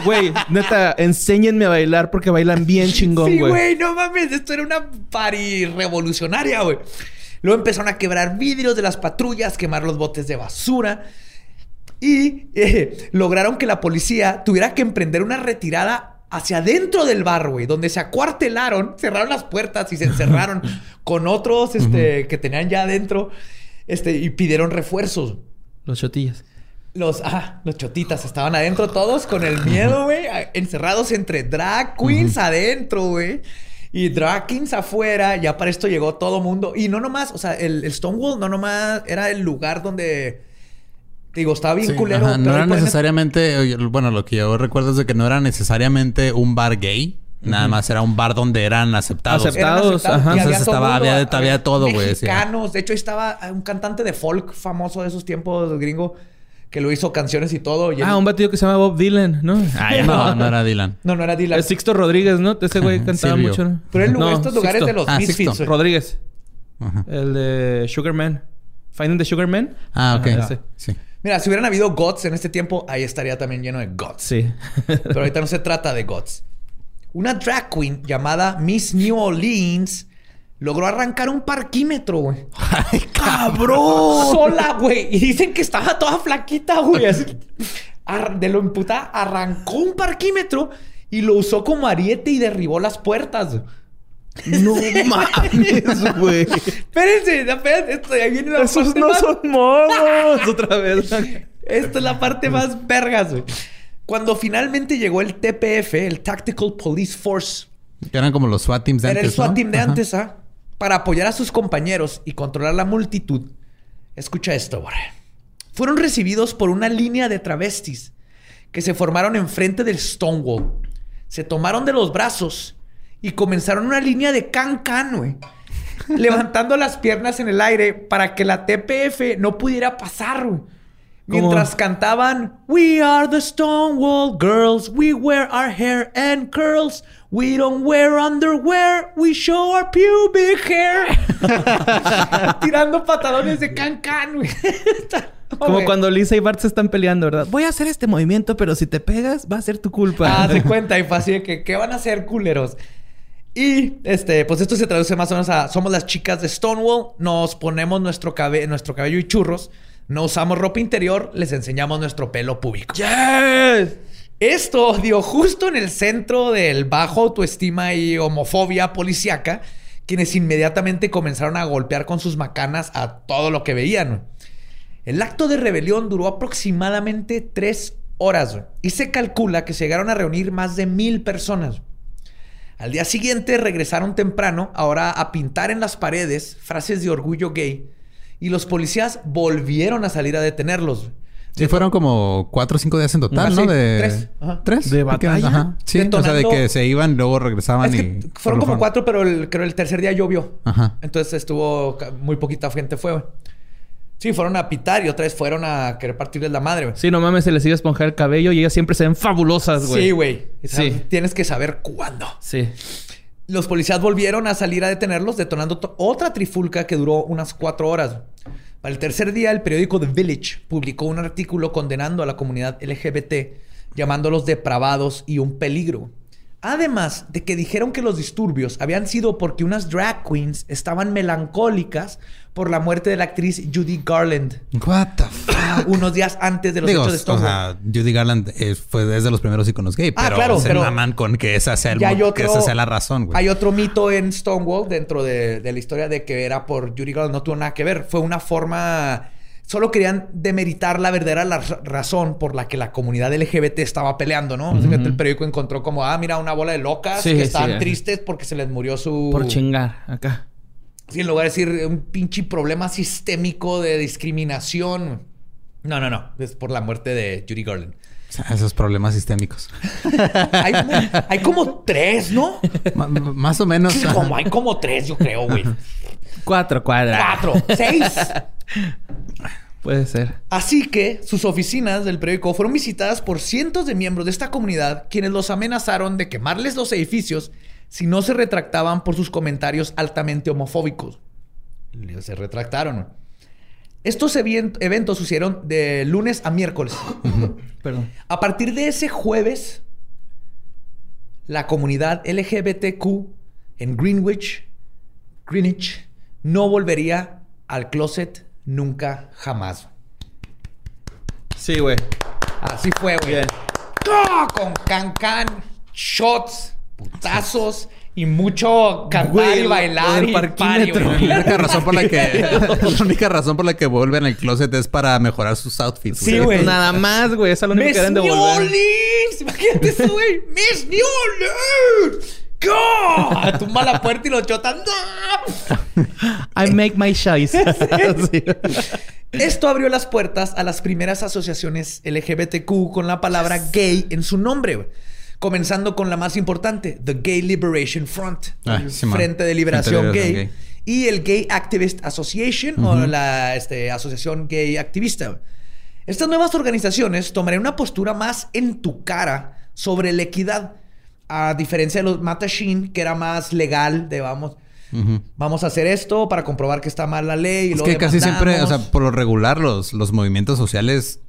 Güey. Neta, enséñenme a bailar porque bailan bien chingón, Sí, güey. güey, no mames, esto era una party revolucionaria, güey. Luego empezaron a quebrar vidrios de las patrullas, quemar los botes de basura y (laughs) eh, lograron que la policía tuviera que emprender una retirada hacia adentro del bar, güey, donde se acuartelaron, cerraron las puertas y se encerraron (laughs) con otros este, que tenían ya adentro este, y pidieron refuerzos. Los chotillas. Los, ah, los chotitas estaban adentro todos con el miedo, güey. Encerrados entre drag queens adentro, güey. Y drag queens afuera. Ya para esto llegó todo mundo. Y no nomás, o sea, el, el Stonewall no nomás era el lugar donde... Digo, estaba bien Sí, culero. ajá, No era necesariamente, bueno, lo que yo recuerdo es de que no era necesariamente un bar gay. Nada más era un bar donde eran aceptados. Aceptados. eran aceptados, aceptados. ajá. Entonces todo estaba- mundo, había había todo, güey. Mexicanos. De hecho, ahí estaba un cantante de folk famoso de esos tiempos, gringo, que lo hizo canciones y todo. y él- Ah, un batido que se llama Bob Dylan, ¿no? Ah, ya (laughs) no, no era Dylan. No, no era Dylan. Es Sixto Rodríguez, ¿no? Ese güey cantaba mucho. ¿no? Pero en No, estos lugares Sixto. de los Ah, Misfits. Rodríguez. Ajá. El de Sugarman. Finding the Sugarman. Ah, ok. ese. Sí. Mira, si hubieran habido GOTS en este tiempo, ahí estaría también lleno de GOTS. Sí. (laughs) Pero ahorita no se trata de GOTS. Una drag queen llamada Miss New Orleans logró arrancar un parquímetro, güey. ¡Ay, cabrón! Sola, güey. Y dicen que estaba toda flaquita, güey. Así, de lo imputada, arrancó un parquímetro y lo usó como ariete y derribó las puertas. No mames, güey. Espérense, espérense. Esto, ahí viene la Esos parte no más- son modos. (laughs) Otra vez. Esta es la parte más (laughs) vergas, güey. Cuando finalmente llegó el TPF, el Tactical Police Force, Que eran como los SWAT teams de era antes, el SWAT ¿no? team de Ajá. antes, ¿ah? Para apoyar a sus compañeros y controlar la multitud. Escucha esto, güey. Fueron recibidos por una línea de travestis que se formaron enfrente del Stonewall. Se tomaron de los brazos y comenzaron una línea de can-can, güey. levantando las piernas en el aire para que la TPF no pudiera pasar, güey. Mientras cantaban We are the Stonewall Girls, we wear our hair and curls, we don't wear underwear, we show our pubic hair. (laughs) Tirando patalones de can can, güey. (laughs) Como cuando Lisa y Bart se están peleando, ¿verdad? Voy a hacer este movimiento, pero si te pegas, va a ser tu culpa. Ah, se (laughs) cuenta y fue así de que, ¿qué van a hacer, culeros? Y, este, pues esto se traduce más o menos a, somos las chicas de Stonewall, nos ponemos nuestro, cabe- nuestro cabello y churros No usamos ropa interior, les enseñamos nuestro pelo público. ¡Yes! Esto (laughs) dio justo en el centro del bajo autoestima y homofobia policíaca, quienes inmediatamente comenzaron a golpear con sus macanas a todo lo que veían. El acto de rebelión duró aproximadamente tres horas y se calcula que se llegaron a reunir más de mil personas. Al día siguiente regresaron temprano, ahora a pintar en las paredes frases de orgullo gay, y los policías volvieron a salir a detenerlos. Sí, fueron como cuatro o cinco días en total, ¿no? De... Tres. ¿Tres? ¿De batalla? Ajá. Sí, o sea, de que se iban, luego regresaban Es y... fueron como cuatro, pero el, creo el tercer día llovió. Ajá. Entonces estuvo muy poquita gente fue. Sí, fueron a pitar y otra vez fueron a querer partirles la madre. güey. Sí, no mames, se les iba a esponjar el cabello y ellas siempre se ven fabulosas, güey. Sí, güey. Sí. Tienes que saber cuándo. Sí. Los policías volvieron a salir a detenerlos, detonando to- otra trifulca que duró unas cuatro horas. Para el tercer día, el periódico The Village publicó un artículo condenando a la comunidad LGBT, llamándolos depravados y un peligro. Además de que dijeron que los disturbios habían sido porque unas drag queens estaban melancólicas por la muerte de la actriz Judy Garland What the fuck? unos días antes de los Digo, hechos de o Stonewall. sea, Judy Garland eh, fue desde los primeros iconos gay, Ah, pero claro, se pero- maman con que esa sea, el hay que otro- esa sea la razón, güey. Hay otro mito en Stonewall dentro de, de la historia de que era por Judy Garland. No tuvo nada que ver. Fue una forma... Solo querían demeritar la verdadera la ra- razón por la que la comunidad LGBT estaba peleando, ¿no? El periódico encontró como, ah, mira, una bola de locas Sí, que estaban tristes porque se les murió su... Por chingar acá. Sí, en lugar de decir un pinche problema sistémico de discriminación. No, no, no. Es por la muerte de Judy Garland. Esos problemas sistémicos. (laughs) Hay, hay como tres, ¿no? Más o menos. Como, hay como tres, yo creo, güey. Cuatro cuadras. Cuatro, seis. Puede ser. Así que sus oficinas del periódico fueron visitadas por cientos de miembros de esta comunidad, quienes los amenazaron de quemarles los edificios si no se retractaban por sus comentarios altamente homofóbicos. Se retractaron. Estos eventos sucedieron de lunes a miércoles. (laughs) Perdón. A partir de ese jueves, la comunidad LGBTQ en Greenwich, Greenwich, no volvería al closet nunca jamás. Sí, güey. Así fue, güey. ¡Ah! Con can-can, shots, putazos y mucho cantar Güey, y lo bailar del y parquímetro. party, güey. (laughs) (laughs) La única razón por la que la única razón por la que vuelven al closet es para mejorar sus outfits. Sí, güey. Nada más, güey. Esa es la única que deben de New volver. Orleans. Imagínate eso, güey. Miss New Orleans. ¡Go! Tumba la puerta y los chotan. I make my choice. (laughs) Sí. Esto abrió las puertas a las primeras asociaciones LGBTQ con la palabra gay en su nombre, güey. Comenzando con la más importante, The Gay Liberation Front, Ah, sí. Frente de Liberación Frente de gay, y el Gay Activist Association o la este, Asociación Gay Activista. Estas nuevas organizaciones tomarían una postura más en tu cara sobre la equidad, a diferencia de los Matashin, que era más legal, de vamos, vamos a hacer esto para comprobar que está mal la ley. Y Es luego que casi siempre, o sea, por lo regular, los, los movimientos sociales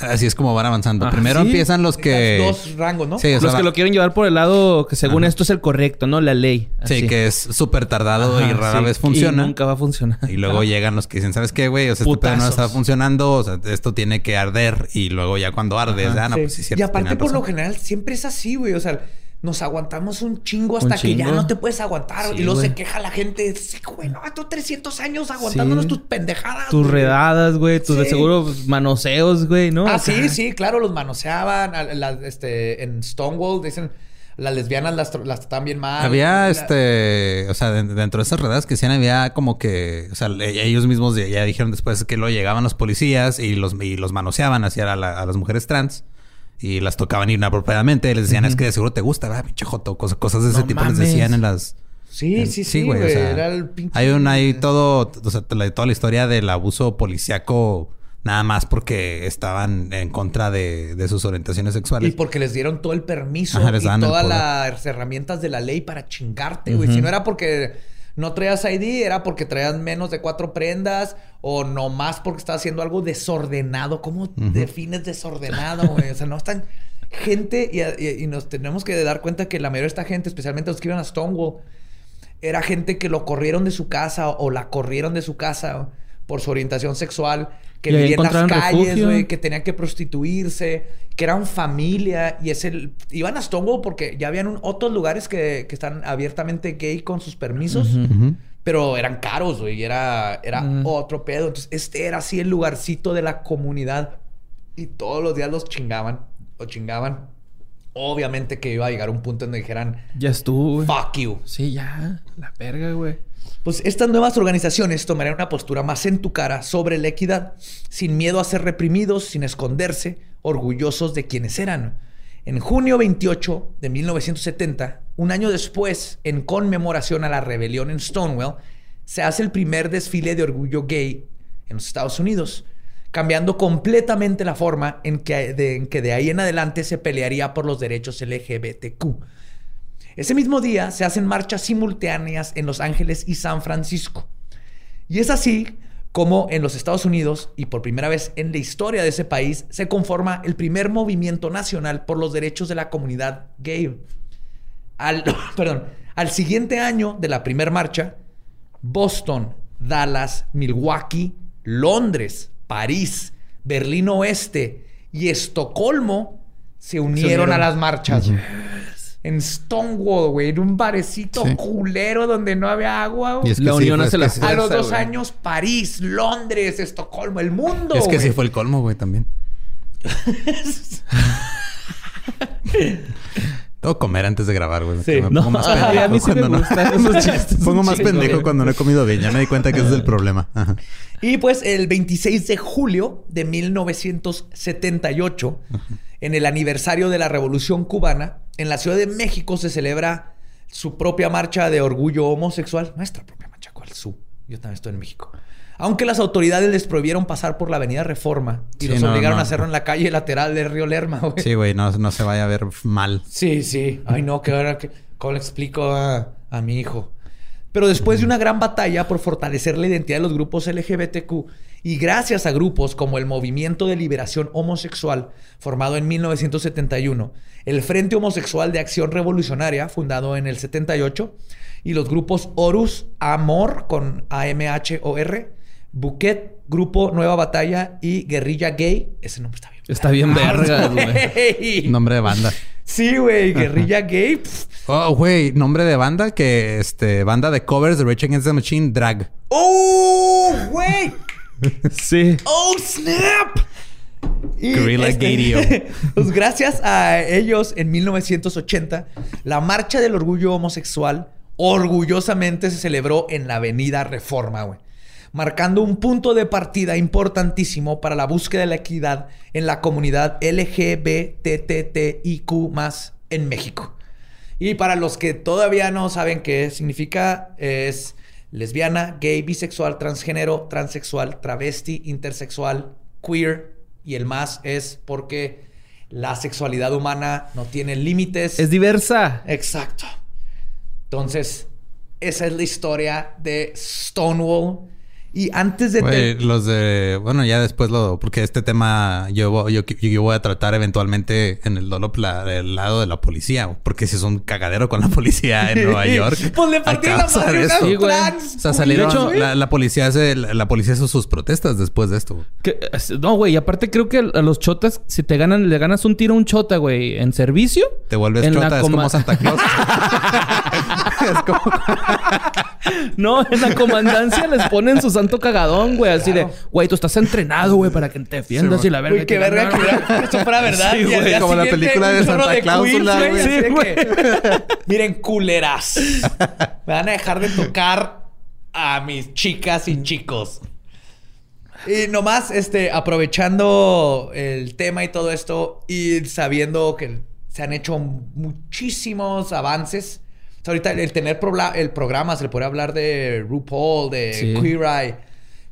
así es como van avanzando. Ah, Primero ¿sí? empiezan los que. Dos rangos, ¿no? Sí, o sea, Los que va- lo quieren llevar por el lado que según Ajá. esto es el correcto, ¿no? La ley. sí, que es súper tardado y rara sí. vez funciona. Y nunca va a funcionar. Y luego llegan los que dicen, ¿sabes qué, güey? O sea, este pedo no Putazos. está funcionando. O sea, esto tiene que arder. Y luego ya cuando arde, ah, no, Sí. pues sí, es y cierto. aparte, por lo general, siempre es así, güey. O sea, nos aguantamos un chingo hasta Un que ya no te puedes aguantar. Sí, y luego se queja la gente. Sí, güey, no, estos 300 años aguantándonos Sí. tus pendejadas. Tus güey. redadas, güey. Tus de Sí. seguro pues, manoseos, güey, ¿no? Ah, sí, sí, claro, los manoseaban. a- la- este, en Stonewall dicen las lesbianas las, las trataban bien mal. Había La- este, o sea, de- dentro de esas redadas que hacían había como que, o sea, ellos mismos ya- ya dijeron después que lo llegaban los policías y los, y los manoseaban hacia a, la- a las mujeres trans y las tocaban inapropiadamente. Les decían, es que de seguro te gusta, ¿verdad? Pinche joto, cosas, cosas de ese No tipo les decían en las. Sí, en- sí, sí, güey. o sea, Era el pinche. Hay un, hay todo, o sea, toda la historia del abuso policiaco nada más porque estaban en contra de, de sus orientaciones Y sexuales. porque les dieron todo el permiso Ajá, y todas las herramientas de la ley para chingarte, güey. Si no era porque no traías ID, era porque traías menos de cuatro prendas o no más porque estabas haciendo algo desordenado. ¿Cómo defines desordenado, güey? O sea, no están gente y, y- y nos tenemos que dar cuenta que la mayoría de esta gente, especialmente los que iban a Stonewall, era gente que lo corrieron de su casa o la corrieron de su casa por su orientación sexual, que vivían en las calles, güey, que tenían que prostituirse, que eran familia y es el iban a Stonewall porque ya habían otros lugares que, que, están abiertamente gay con sus permisos, pero eran caros, güey, era era otro pedo. Entonces, este era así el lugarcito de la comunidad y todos los días los chingaban, o chingaban. Obviamente que iba a llegar un punto en donde dijeran, ya estuvo, güey. Fuck you. Sí, ya, la verga, güey. Pues estas nuevas organizaciones tomarían una postura más en tu cara sobre la equidad, sin miedo a ser reprimidos, sin esconderse, orgullosos de quienes eran. En junio 28 de 1970, un año después, en conmemoración a la rebelión en Stonewall, se hace el primer desfile de orgullo gay en los Estados Unidos, cambiando completamente la forma en que de, en que de ahí en adelante se pelearía por los derechos LGBTQ. Ese mismo día se hacen marchas simultáneas en Los Ángeles y San Francisco. Y es así como en los Estados Unidos, y por primera vez en la historia de ese país, se conforma el primer movimiento nacional por los derechos de la comunidad gay. Al, (coughs) perdón, al siguiente año de la primera marcha, Boston, Dallas, Milwaukee, Londres, París, Berlín Oeste y Estocolmo se unieron, a las marchas en Stonewall, güey, en un barecito culero donde no había agua. Y es que la unión hace la A los dos años, París, Londres, Estocolmo, el mundo. Es que sí fue el colmo, güey, también. (laughs) Tengo comer antes de grabar, güey. Sí. Me pongo más pendejo (laughs) a mí sí me gustan esos (laughs) chistes. pongo más pendejo cuando no he comido bien. Ya me di cuenta que ese es el problema. Y pues el 26 de julio de 1978, en el aniversario de la Revolución Cubana, en la Ciudad de México se celebra su propia marcha de orgullo homosexual. Nuestra propia marcha, ¿cuál? Su. Yo también estoy en México. Aunque las autoridades les prohibieron pasar por la Avenida Reforma y los obligaron a hacerlo en la calle lateral del Río Lerma, güey. Sí, güey, no, no, se vaya a ver mal. Sí, sí. Ay, no, que ahora que. ¿Cómo le explico a, a mi hijo? Pero después de una gran batalla por fortalecer la identidad de los grupos LGBTQ y gracias a grupos como el Movimiento de Liberación Homosexual, formado en 1971, el Frente Homosexual de Acción Revolucionaria, fundado en el 78, y los grupos Horus, Amor con A-M-H-O-R, Bouquet, Grupo Nueva Batalla y Guerrilla Gay. Ese nombre está bien. Está bien verga, güey. Nombre de banda. Sí, güey. Guerrilla Gay. Oh, güey. Nombre de banda que... Este... Banda de covers de Rage Against the Machine, Drag. ¡Oh, güey! Sí. ¡Oh, snap! Gorilla este, (laughs) pues gracias a ellos, en 1980, la Marcha del Orgullo Homosexual orgullosamente se celebró en la Avenida Reforma, güey marcando un punto de partida importantísimo para la búsqueda de la equidad en la comunidad LGBTTIQ en México. Y para los que todavía no saben qué significa, es lesbiana, gay, bisexual, transgénero, transexual, travesti, intersexual, queer. Y el más es porque la sexualidad humana no tiene límites. Es diversa. Exacto. Entonces, esa es la historia de Stonewall y antes de... los de... Bueno, ya después lo... Porque este tema yo, yo, yo voy a tratar eventualmente en el Dolop el lado de la policía. Porque si es un cagadero con la policía en Nueva (laughs) York. pues le partieron la madre sí. O sea, salieron... la, policía hace... La, policía hizo sus protestas después de esto. No, güey. Aparte creo que a los chotas... Si te ganan... Le ganas un tiro a un chota, güey. En servicio... Te vuelves chota. Es como Santa Claus. (laughs) (laughs) es como... (laughs) no, en la comandancia les ponen sus cagadón, güey. Así de, güey, tú estás entrenado, güey, para que te defiendas y la verga. Uy, qué verga que esto fuera verdad. Sí, güey, como la película de Santa Claus, güey. Sí, güey. (laughs) Miren, culeras. Me van a dejar de tocar a mis chicas y chicos. Y nomás, este, aprovechando el tema y todo esto y sabiendo que se han hecho muchísimos avances ahorita el, tener el programa, se le puede hablar de RuPaul, de Queer Eye.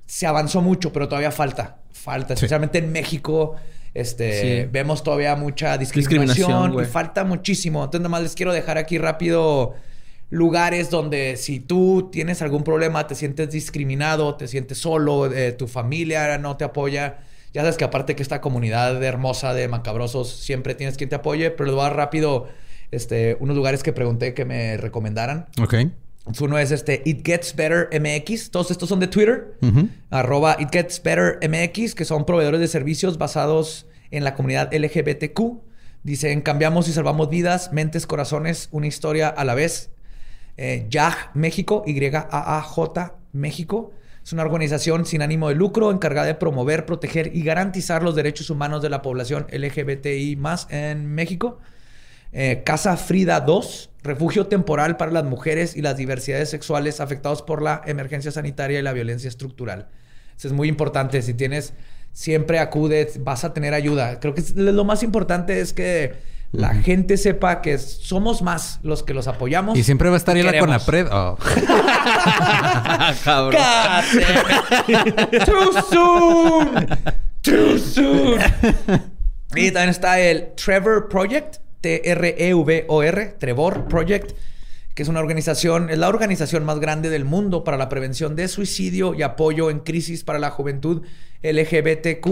Se avanzó mucho, pero todavía falta. Falta. Especialmente en México. Este, vemos todavía mucha discriminación, y falta muchísimo. Entonces, nada más les quiero dejar aquí rápido lugares donde si tú tienes algún problema, te sientes discriminado, te sientes solo, eh, tu familia no te apoya. Ya sabes que aparte que esta comunidad hermosa de macabrosos siempre tienes quien te apoye, pero les voy a dar rápido este, unos lugares que pregunté que me recomendaran. Ok. Uno es este It Gets Better MX. Todos estos son de Twitter. Arroba It Gets Better MX, que son proveedores de servicios basados en la comunidad LGBTQ. Dicen, cambiamos y salvamos vidas, mentes, corazones, una historia a la vez. Eh, YAJ México, Y-A-A-J México. Es una organización sin ánimo de lucro encargada de promover, proteger y garantizar los derechos humanos de la población LGBTI más en México. Eh, Casa Frida 2, refugio temporal para las mujeres y las diversidades sexuales afectados por la emergencia sanitaria y la violencia estructural. Eso es muy importante. Si tienes, siempre acudes, vas a tener ayuda. Creo que lo más importante es que la gente sepa que somos más los que los apoyamos. Y siempre va a estar ahí la Conapred. Oh. (laughs) Cabrón. Too soon. Too soon. y también está el Trevor Project. T-R-E-V-O-R. Trevor Project. Que es una organización, es la organización más grande del mundo para la prevención de suicidio y apoyo en crisis para la juventud LGBTQ.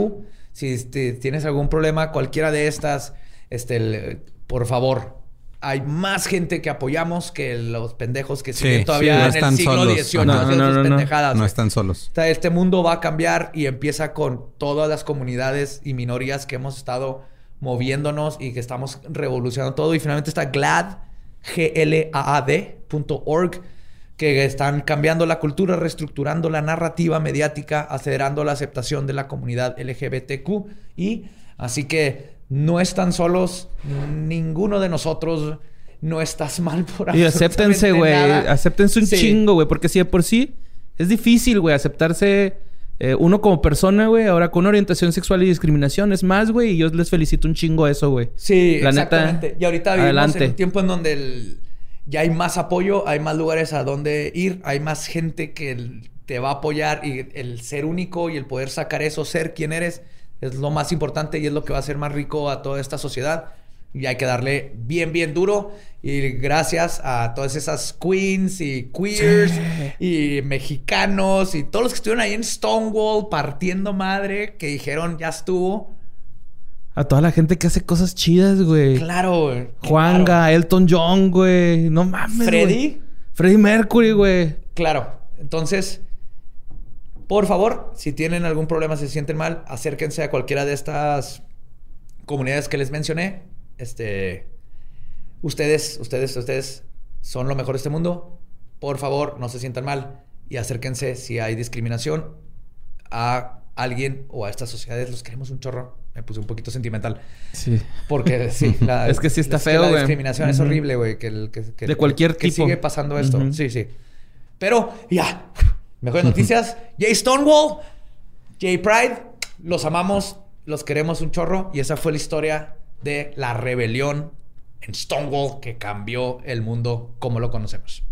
Si este, tienes algún problema, cualquiera de estas este, por favor, hay más gente que apoyamos que los pendejos que siguen todavía en el siglo XVIII. No, no, están solos. este mundo va a cambiar y empieza con todas las comunidades y minorías que hemos estado moviéndonos y que estamos revolucionando todo. Y finalmente está GLAD, G-L-A-A-D.org, que están cambiando la cultura, reestructurando la narrativa mediática, acelerando la aceptación de la comunidad LGBTQ. Y así que no están solos, ninguno de nosotros no estás mal por Y acéptense, güey. Acéptense un chingo, güey. Porque si de por sí es difícil, güey, aceptarse eh, uno como persona, güey. Ahora con orientación sexual y discriminación es más, güey. Y yo les felicito un chingo eso, güey. Sí, La exactamente. y ahorita vivimos en un tiempo en donde ya hay más apoyo, hay más lugares a donde ir, hay más gente que te va a apoyar y el ser único y el poder sacar eso, ser quien eres es lo más importante y es lo que va a hacer más rico a toda esta sociedad. Y hay que darle bien, bien duro. Y gracias a todas esas queens y queers y mexicanos y todos los que estuvieron ahí en Stonewall partiendo madre, que dijeron ya estuvo. A toda la gente que hace cosas chidas, güey. Claro, güey. Juanga, Elton John, güey. No mames. Freddy. Freddy Mercury, güey. Claro. Entonces, por favor, si tienen algún problema, se sienten mal, acérquense a cualquiera de estas comunidades que les mencioné. Este, ustedes, ustedes, ustedes son lo mejor de este mundo. Por favor, no se sientan mal y acérquense si hay discriminación a alguien o a estas sociedades. Los queremos un chorro. Me puse un poquito sentimental. Sí. Porque (laughs) sí, es que sí está feo, güey. La discriminación es horrible, güey. Que, de cualquier que, tipo. Que sigue pasando esto. Sí, sí. Pero ya. Mejores noticias. (laughs) Jay Stonewall, Jay Pride, los amamos, los queremos un chorro. Y esa fue la historia de la rebelión en Stonewall que cambió el mundo como lo conocemos.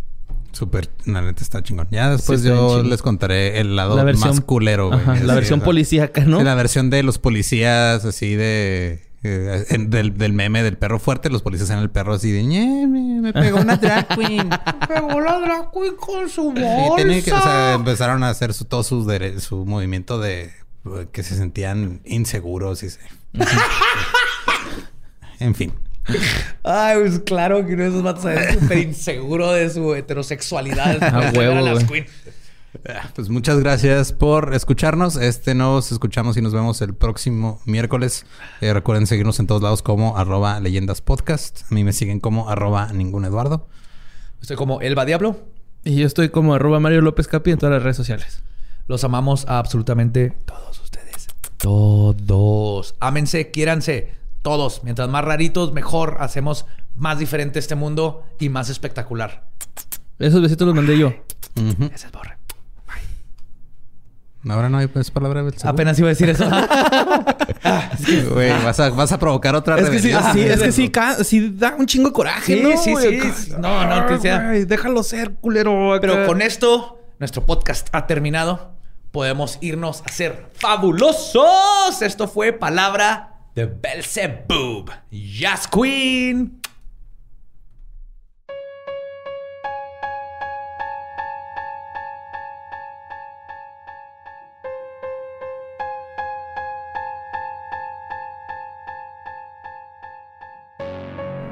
Súper, la neta está chingón. Ya después yo les contaré el lado más culero, güey. la versión policíaca, ¿no? la versión de los policías así de eh, del, meme del perro fuerte, los policías en el perro así de me, pegó una drag queen. (laughs) pegó la drag queen con su bolsa. empezaron a hacer su, todo su, su movimiento de que se sentían inseguros y se... (laughs) en fin. Ay, pues claro que uno de esos matos es súper inseguro de su heterosexualidad. (laughs) A huevo, Ah, pues muchas gracias por escucharnos. Este nos escuchamos y nos vemos el próximo miércoles. Eh, recuerden seguirnos en todos lados como arroba leyendas podcast. A mí me siguen como arroba ningún Eduardo. Estoy como Elba Diablo. Y yo estoy como arroba Mario López Capi en todas las redes sociales. Los amamos a absolutamente todos ustedes. Todos. Ámense, quiéranse. Todos. Mientras más raritos, mejor. Hacemos más diferente este mundo y más espectacular. Esos besitos los mandé yo. Ese es Borre. Ahora no hay pues, palabra del Apenas iba a decir eso. (laughs) Güey, vas a, vas a provocar otra es que sí, es, que sí, (laughs) sí, da un chingo de coraje, sí, ¿no? Sí, sí, No, no, que sea... déjalo ser, culero. Pero con esto, nuestro podcast ha terminado. Podemos irnos a ser fabulosos. Esto fue Palabra de Belzebub. Yes, Queen.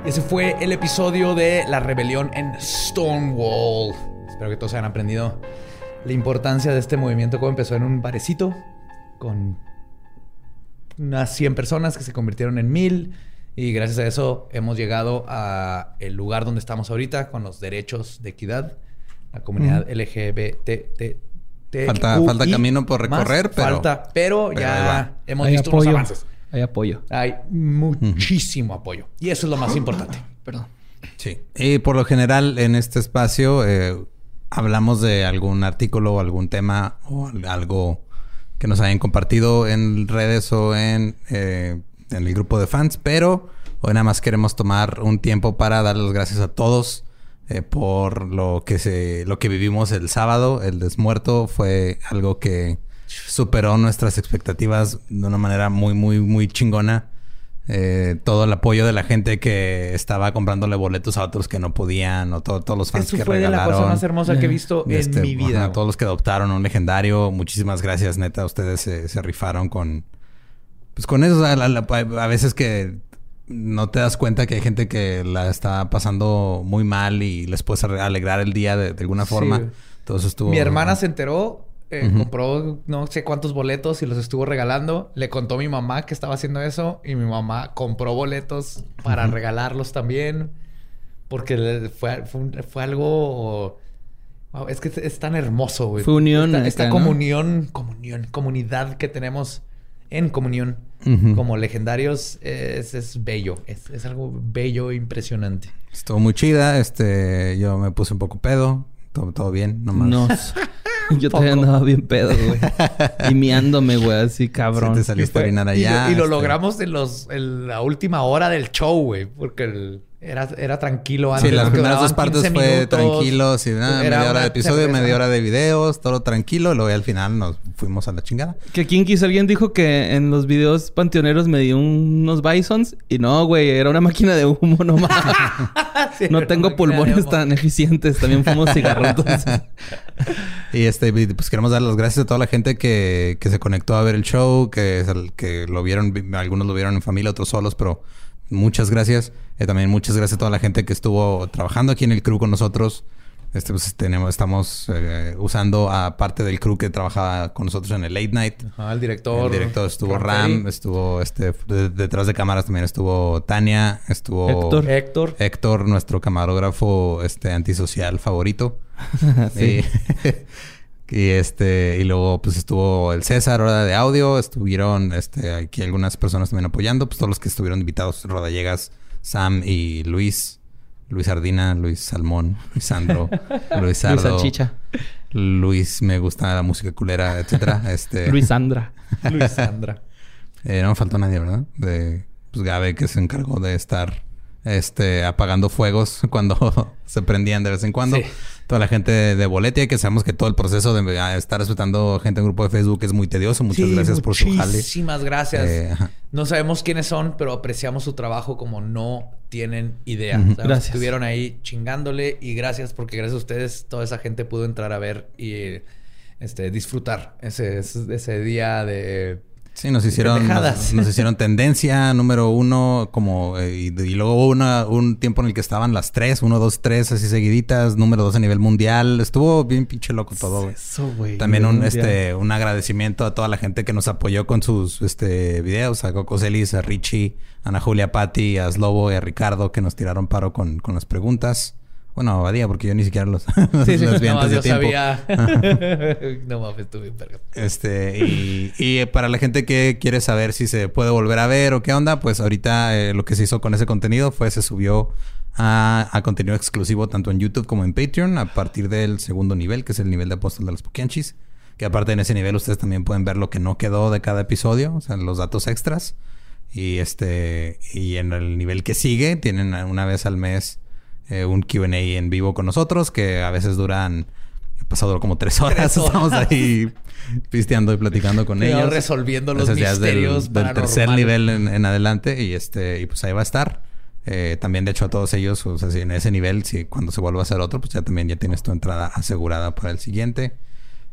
Ese fue el episodio de la rebelión en Stonewall. espero que todos hayan aprendido la importancia de este movimiento, cómo empezó en un barecito con unas 100 personas que se convirtieron en mil y gracias a eso hemos llegado a el lugar donde estamos ahorita con los derechos de equidad, la comunidad LGBT. Falta, falta camino por recorrer, pero falta, pero, ya hemos visto unos avances. Hay apoyo. Hay muchísimo apoyo y eso es lo más importante. Perdón. Sí. Y por lo general en este espacio eh, hablamos de algún artículo o algún tema o algo que nos hayan compartido en redes o en, eh, en el grupo de fans, pero hoy nada más queremos tomar un tiempo para dar las gracias a todos eh, por lo que se, lo que vivimos el sábado. El desmuerto fue algo que superó nuestras expectativas de una manera muy, muy, muy chingona. Eh, todo el apoyo de la gente que estaba comprándole boletos a otros que no podían, o todos los fans Eso que fue regalaron. de la cosa más hermosa que he visto en este, mi vida. ajá, todos los que adoptaron un legendario, muchísimas gracias, neta. Ustedes se, se rifaron con. Pues con eso, a veces que no te das cuenta que hay gente que la está pasando muy mal y les puedes alegrar el día de, de alguna Sí, forma. güey. Todo eso estuvo. Mi hermana se enteró, eh, compró no sé cuántos boletos y los estuvo regalando. Le contó a mi mamá que estaba haciendo eso y mi mamá compró boletos para regalarlos también. Porque fue, fue, un- fue algo... wow, es que es, es tan hermoso, güey. Fue unión Esta, acá, esta ¿no? comunión, comunión, comunidad que tenemos en comunión como legendarios es, es bello. Es, es algo bello e impresionante. Estuvo muy chida. Este, yo me puse un poco pedo. Todo, todo bien, nomás. No. (laughs) (laughs) Yo todavía andaba bien pedo, güey. y miándome, güey, así Sí cabrón. te saliste a orinar y lo- allá. Y lo, este. logramos en los en la última hora del show, güey. Porque el- era, era tranquilo antes. Sí, las primeras dos partes 15 fue minutos. tranquilo, sí, nada, Era media hora una de episodio, cerveza. media hora de videos, todo tranquilo, luego al final nos fuimos a la chingada. Que Kinkis, alguien dijo que en los videos panteoneros me dio unos bisons. Y no, güey, era una máquina de humo nomás. (laughs) Sí, no tengo una pulmones tan eficientes. También fumo (laughs) cigarro, entonces. Y este, pues queremos dar las gracias a toda la gente que, que se conectó a ver el show, que, que lo vieron, vi- algunos lo vieron en familia, otros solos, pero muchas gracias. Eh, también muchas gracias a toda la gente que estuvo trabajando aquí en el crew con nosotros. Este, pues tenemos, estamos eh, usando a parte del crew que trabajaba con nosotros en el late night. Ajá, el director. el director estuvo Ram estuvo este de- detrás de cámaras también estuvo Tania, estuvo Héctor. Héctor. Héctor, nuestro camarógrafo este antisocial favorito. (laughs) Sí. Y, (laughs) y, este, y luego pues estuvo el César, hora de audio, estuvieron este aquí algunas personas también apoyando, pues todos los que estuvieron invitados, Rodallegas, Sam y Luis, Luis Ardina, Luis Salmón, Luis Sandro, (laughs) Luis Luis Sardo, Salchicha. Luis me gusta la música culera, etcétera. (laughs) Este Luis Sandra. (laughs) Luis Sandra. eh, no me faltó nadie, ¿verdad? De pues Gabe que se encargó de estar este apagando fuegos (laughs) cuando (laughs) se prendían de vez en cuando. Sí. Toda la gente de, de Boletia, que sabemos que todo el proceso de estar respetando gente en grupo de Facebook es muy tedioso. Muchas Sí, gracias por su jale. Muchísimas gracias. Eh. No sabemos quiénes son, pero apreciamos su trabajo como no tienen idea. Gracias. Estuvieron ahí chingándole y gracias porque gracias a ustedes toda esa gente pudo entrar a ver y este, disfrutar ese, ese día de... Sí, nos hicieron, nos, nos hicieron tendencia número uno, como eh, y, y luego hubo una, un tiempo en el que estaban las tres, uno, dos, tres, así seguiditas, número dos a nivel mundial. Estuvo bien pinche loco todo, güey. Eso, güey. También un, Mundial. este, un agradecimiento a toda la gente que nos apoyó con sus este, videos, a Coco Celis, a Richie, a Ana Julia Patti, a Slobo y a Ricardo que nos tiraron paro con, con las preguntas. Bueno, a Badía, porque yo ni siquiera los, (laughs) Sí, sí, vi no, antes de tiempo. sabía. (laughs) no mames, estuve verga. Este, y, y para la gente que quiere saber si se puede volver a ver o qué onda, pues ahorita eh, lo que se hizo con ese contenido fue se subió a, a contenido exclusivo tanto en YouTube como en Patreon a partir del segundo nivel, que es el nivel de apóstol de los Pokianchis. Que aparte en ese nivel ustedes también pueden ver lo que no quedó de cada episodio, o sea, los datos extras. Y este, y en el nivel que sigue, tienen una vez al mes eh, un QA en vivo con nosotros, que a veces duran, he pasado como tres horas, Tres (laughs) horas. estamos ahí pisteando y platicando con Cuidado, ellos. resolviendo los del- misterios del, tercer nivel en, en adelante y este y pues ahí va a estar. Eh, también de hecho a todos ellos, o sea, si en ese nivel, si cuando se vuelva a hacer otro, pues ya también ya tienes tu entrada asegurada para el siguiente.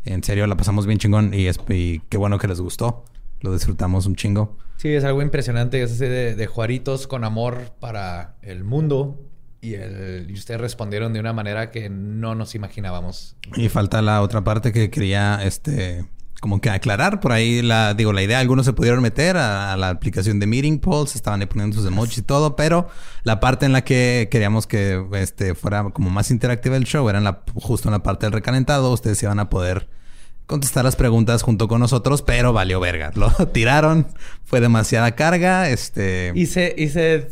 En serio, la pasamos bien chingón y, es, y qué bueno que les gustó. Lo disfrutamos un chingo. Sí, es algo impresionante. Es ese de, de Juaritos con amor para el mundo y, el, y ustedes respondieron de una manera que no nos imaginábamos. Y falta la otra parte que quería, este, como que aclarar por ahí la, digo, la idea, algunos se pudieron meter a, la aplicación de Meeting Pulse, estaban ahí poniendo sus emojis y todo, pero la parte en la que queríamos que este fuera como más interactiva el show era en la, justo en la parte del recalentado, ustedes iban a poder contestar las preguntas junto con nosotros, pero valió verga. (laughs) Lo tiraron, fue demasiada carga, este... Hice, hice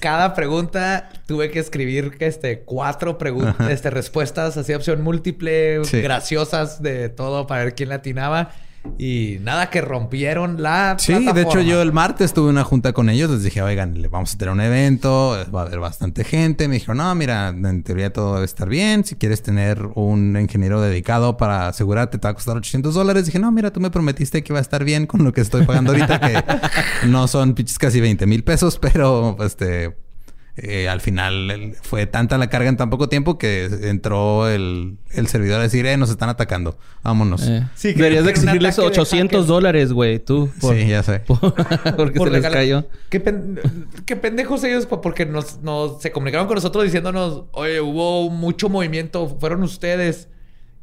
cada pregunta tuve que escribir este cuatro preguntas, este respuestas, así opción múltiple, graciosas de todo para ver quién latinaba. Y nada, que rompieron la. Sí, de hecho, yo el martes tuve una junta con ellos. Les dije, oigan, le vamos a tener un evento, va a haber bastante gente. Me dijeron, no, mira, en teoría todo debe estar bien. Si quieres tener un ingeniero dedicado para asegurarte, te va a costar 800 dólares. Dije, no, mira, tú me prometiste que iba a estar bien con lo que estoy pagando ahorita, que (laughs) no son casi 20 mil pesos, pero este eh, al final fue tanta la carga en tan poco tiempo que entró el, servidor a decir, eh, nos están atacando, vámonos. Eh. Sí, Deberías de exigirles 800 dólares, güey, tú. sí, ya sé. (laughs) porque se les cayó. ¿Qué, pendejos ellos porque nos, se comunicaron con nosotros diciéndonos, oye, hubo mucho movimiento, fueron ustedes.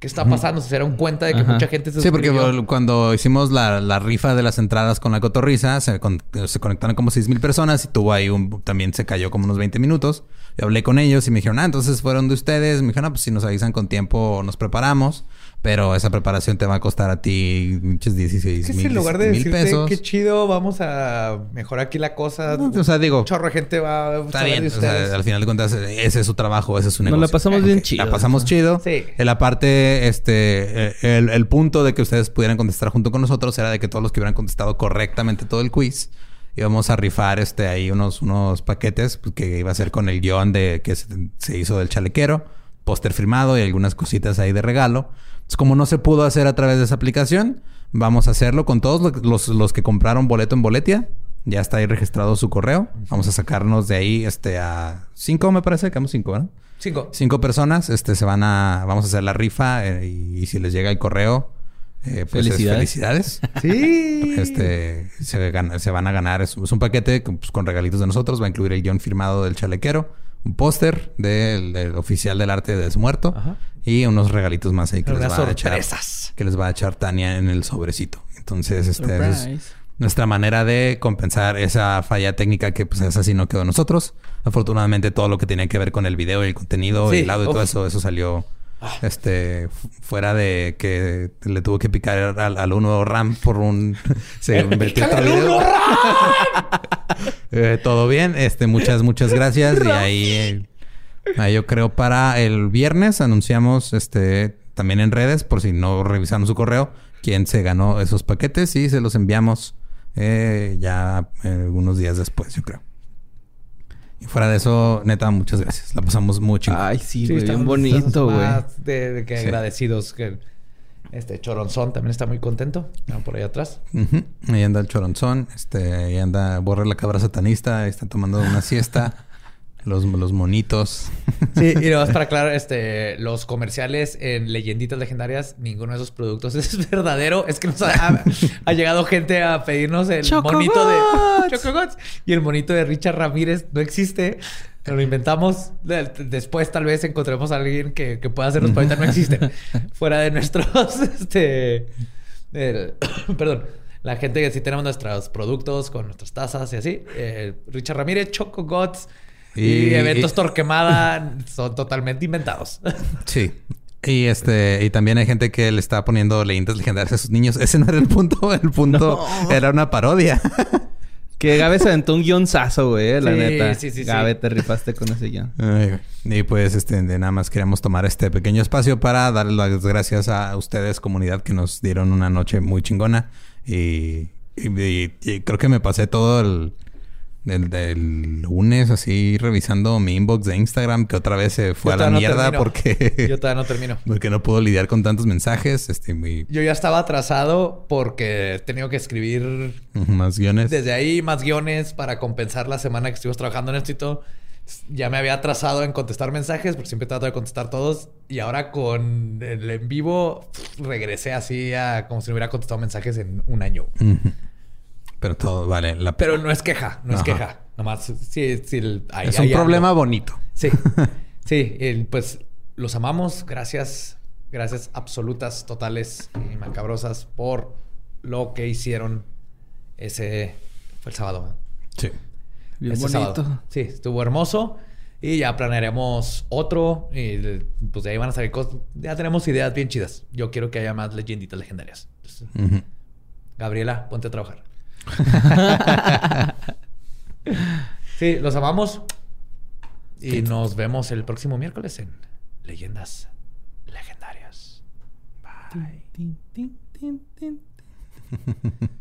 ¿Qué está pasando? Se dieron cuenta de que mucha gente se Sí, porque cuando hicimos la, rifa de las entradas con la cotorriza, se, conectaron como 6 mil personas y tuvo ahí un... También se cayó como unos 20 minutos. Y hablé con ellos y me dijeron, ah, entonces fueron de ustedes. Me dijeron, ah, pues si nos avisan con tiempo nos preparamos. Pero esa preparación te va a costar a ti muchos 16 mil, en lugar de decirte, pesos. qué chido, vamos a mejorar aquí la cosa. o sea, digo... Chorro de gente va a Está bien. O sea, al final de cuentas, ese es su trabajo, ese es su negocio. Nos la pasamos bien chido. La pasamos chido. Sí. En la parte, este... El, el punto de que ustedes pudieran contestar junto con nosotros era de que todos los que hubieran contestado correctamente todo el quiz íbamos a rifar este ahí unos, unos paquetes pues, que iba a ser con el guion de que se hizo del chalequero, póster firmado y algunas cositas ahí de regalo como no se pudo hacer a través de esa aplicación, vamos a hacerlo con todos los, que compraron boleto en Boletia. Ya está ahí registrado su correo. Vamos a sacarnos de ahí este a cinco, me parece, quedamos cinco, ¿verdad? Cinco. Cinco personas. Este se van a. Vamos a hacer la rifa eh, y, si les llega el correo. Eh, pues felicidades. (laughs) sí. Este se, se, van a ganar. Es, un paquete con, pues, con regalitos de nosotros. Va a incluir el guion firmado del chalequero un póster del, oficial del arte de desmuerto y unos regalitos más ahí que les va a echar que les va a echar Tania en el sobrecito. Entonces, este es nuestra manera de compensar esa falla técnica que pues esa sí no quedó nosotros. Afortunadamente todo lo que tenía que ver con el video y el contenido y el lado y todo eso, eso salió Ah. Este, fuera de que le tuvo que picar al, al uno RAM por un. (laughs) Se invirtió todo (laughs) eh, todo bien. Este, muchas, muchas gracias. y ahí, ahí yo creo para el viernes anunciamos este también en redes, por si no revisaron su correo, quién se ganó esos paquetes y se los enviamos eh, ya algunos días después, yo creo. Y fuera de eso, neta, muchas gracias. La pasamos mucho. Ay, sí, sí bien bonito, güey. De, que agradecidos que este Choronzón también está muy contento. Por ahí atrás. Ahí anda el Choronzón. Este, ahí anda Borre la cabra satanista. está tomando una siesta. (laughs) Los, los monitos. (laughs) Sí, y vas para aclarar, este, los comerciales en leyenditas legendarias, ninguno de esos productos (laughs) es verdadero. Es que nos ha, llegado gente a pedirnos el monito de (laughs) Chocogots. Y el monito de Richard Ramírez no existe. Lo inventamos. Después tal vez encontremos a alguien que, pueda hacernos, pero ahorita no existe. Fuera de nuestros, este... (coughs) perdón. La gente que sí tenemos nuestros productos con nuestras tazas y así. Eh, Richard Ramírez, Choco Gods. Y, eventos Torquemada (laughs) son totalmente inventados. (laughs) Sí. Y este, y también hay gente que le está poniendo leyendas legendarias a sus niños. Ese no era el punto, (laughs) el punto era una parodia. Que Gabe se aventó un guionzazo, güey, la neta. Sí, sí, Gabe, te rifaste con ese guion. y pues, este, nada más queríamos tomar este pequeño espacio para darles las gracias a ustedes, comunidad, que nos dieron una noche muy chingona. y creo que me pasé todo el, del, lunes, así revisando mi inbox de Instagram, que otra vez se fue a la mierda porque. Yo todavía no termino. (laughs) Porque no puedo lidiar con tantos mensajes. Este, muy... Yo ya estaba atrasado porque he tenido que escribir. Más guiones. Desde ahí, más guiones para compensar la semana que estuvimos trabajando en esto y todo. Ya me había atrasado en contestar mensajes porque siempre trato de contestar todos. Y ahora con el en vivo regresé así a como si no hubiera contestado mensajes en un año. Pero todo vale la Pero no es queja, no es queja. Nomás, sí, sí es un problema bonito. Sí. (laughs) sí, pues los amamos. Gracias. Gracias absolutas, totales y macabrosas por lo que hicieron ese... Fue el sábado. Sí. Bien bonito. Sí, estuvo hermoso. Y ya planearemos otro. Y pues de ahí van a salir cosas. Ya tenemos ideas bien chidas. Yo quiero que haya más leyenditas legendarias. Gabriela, ponte a trabajar. (laughs) sí, los amamos. Y nos vemos el próximo miércoles en Leyendas Legendarias. Bye. (laughs)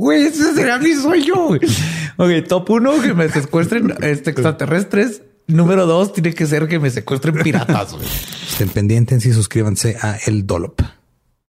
Güey, ese será mi sueño. Ok, top uno, que me secuestren este, extraterrestres. Número dos, tiene que ser que me secuestren piratas. Estén pendientes y suscríbanse a El Dolop.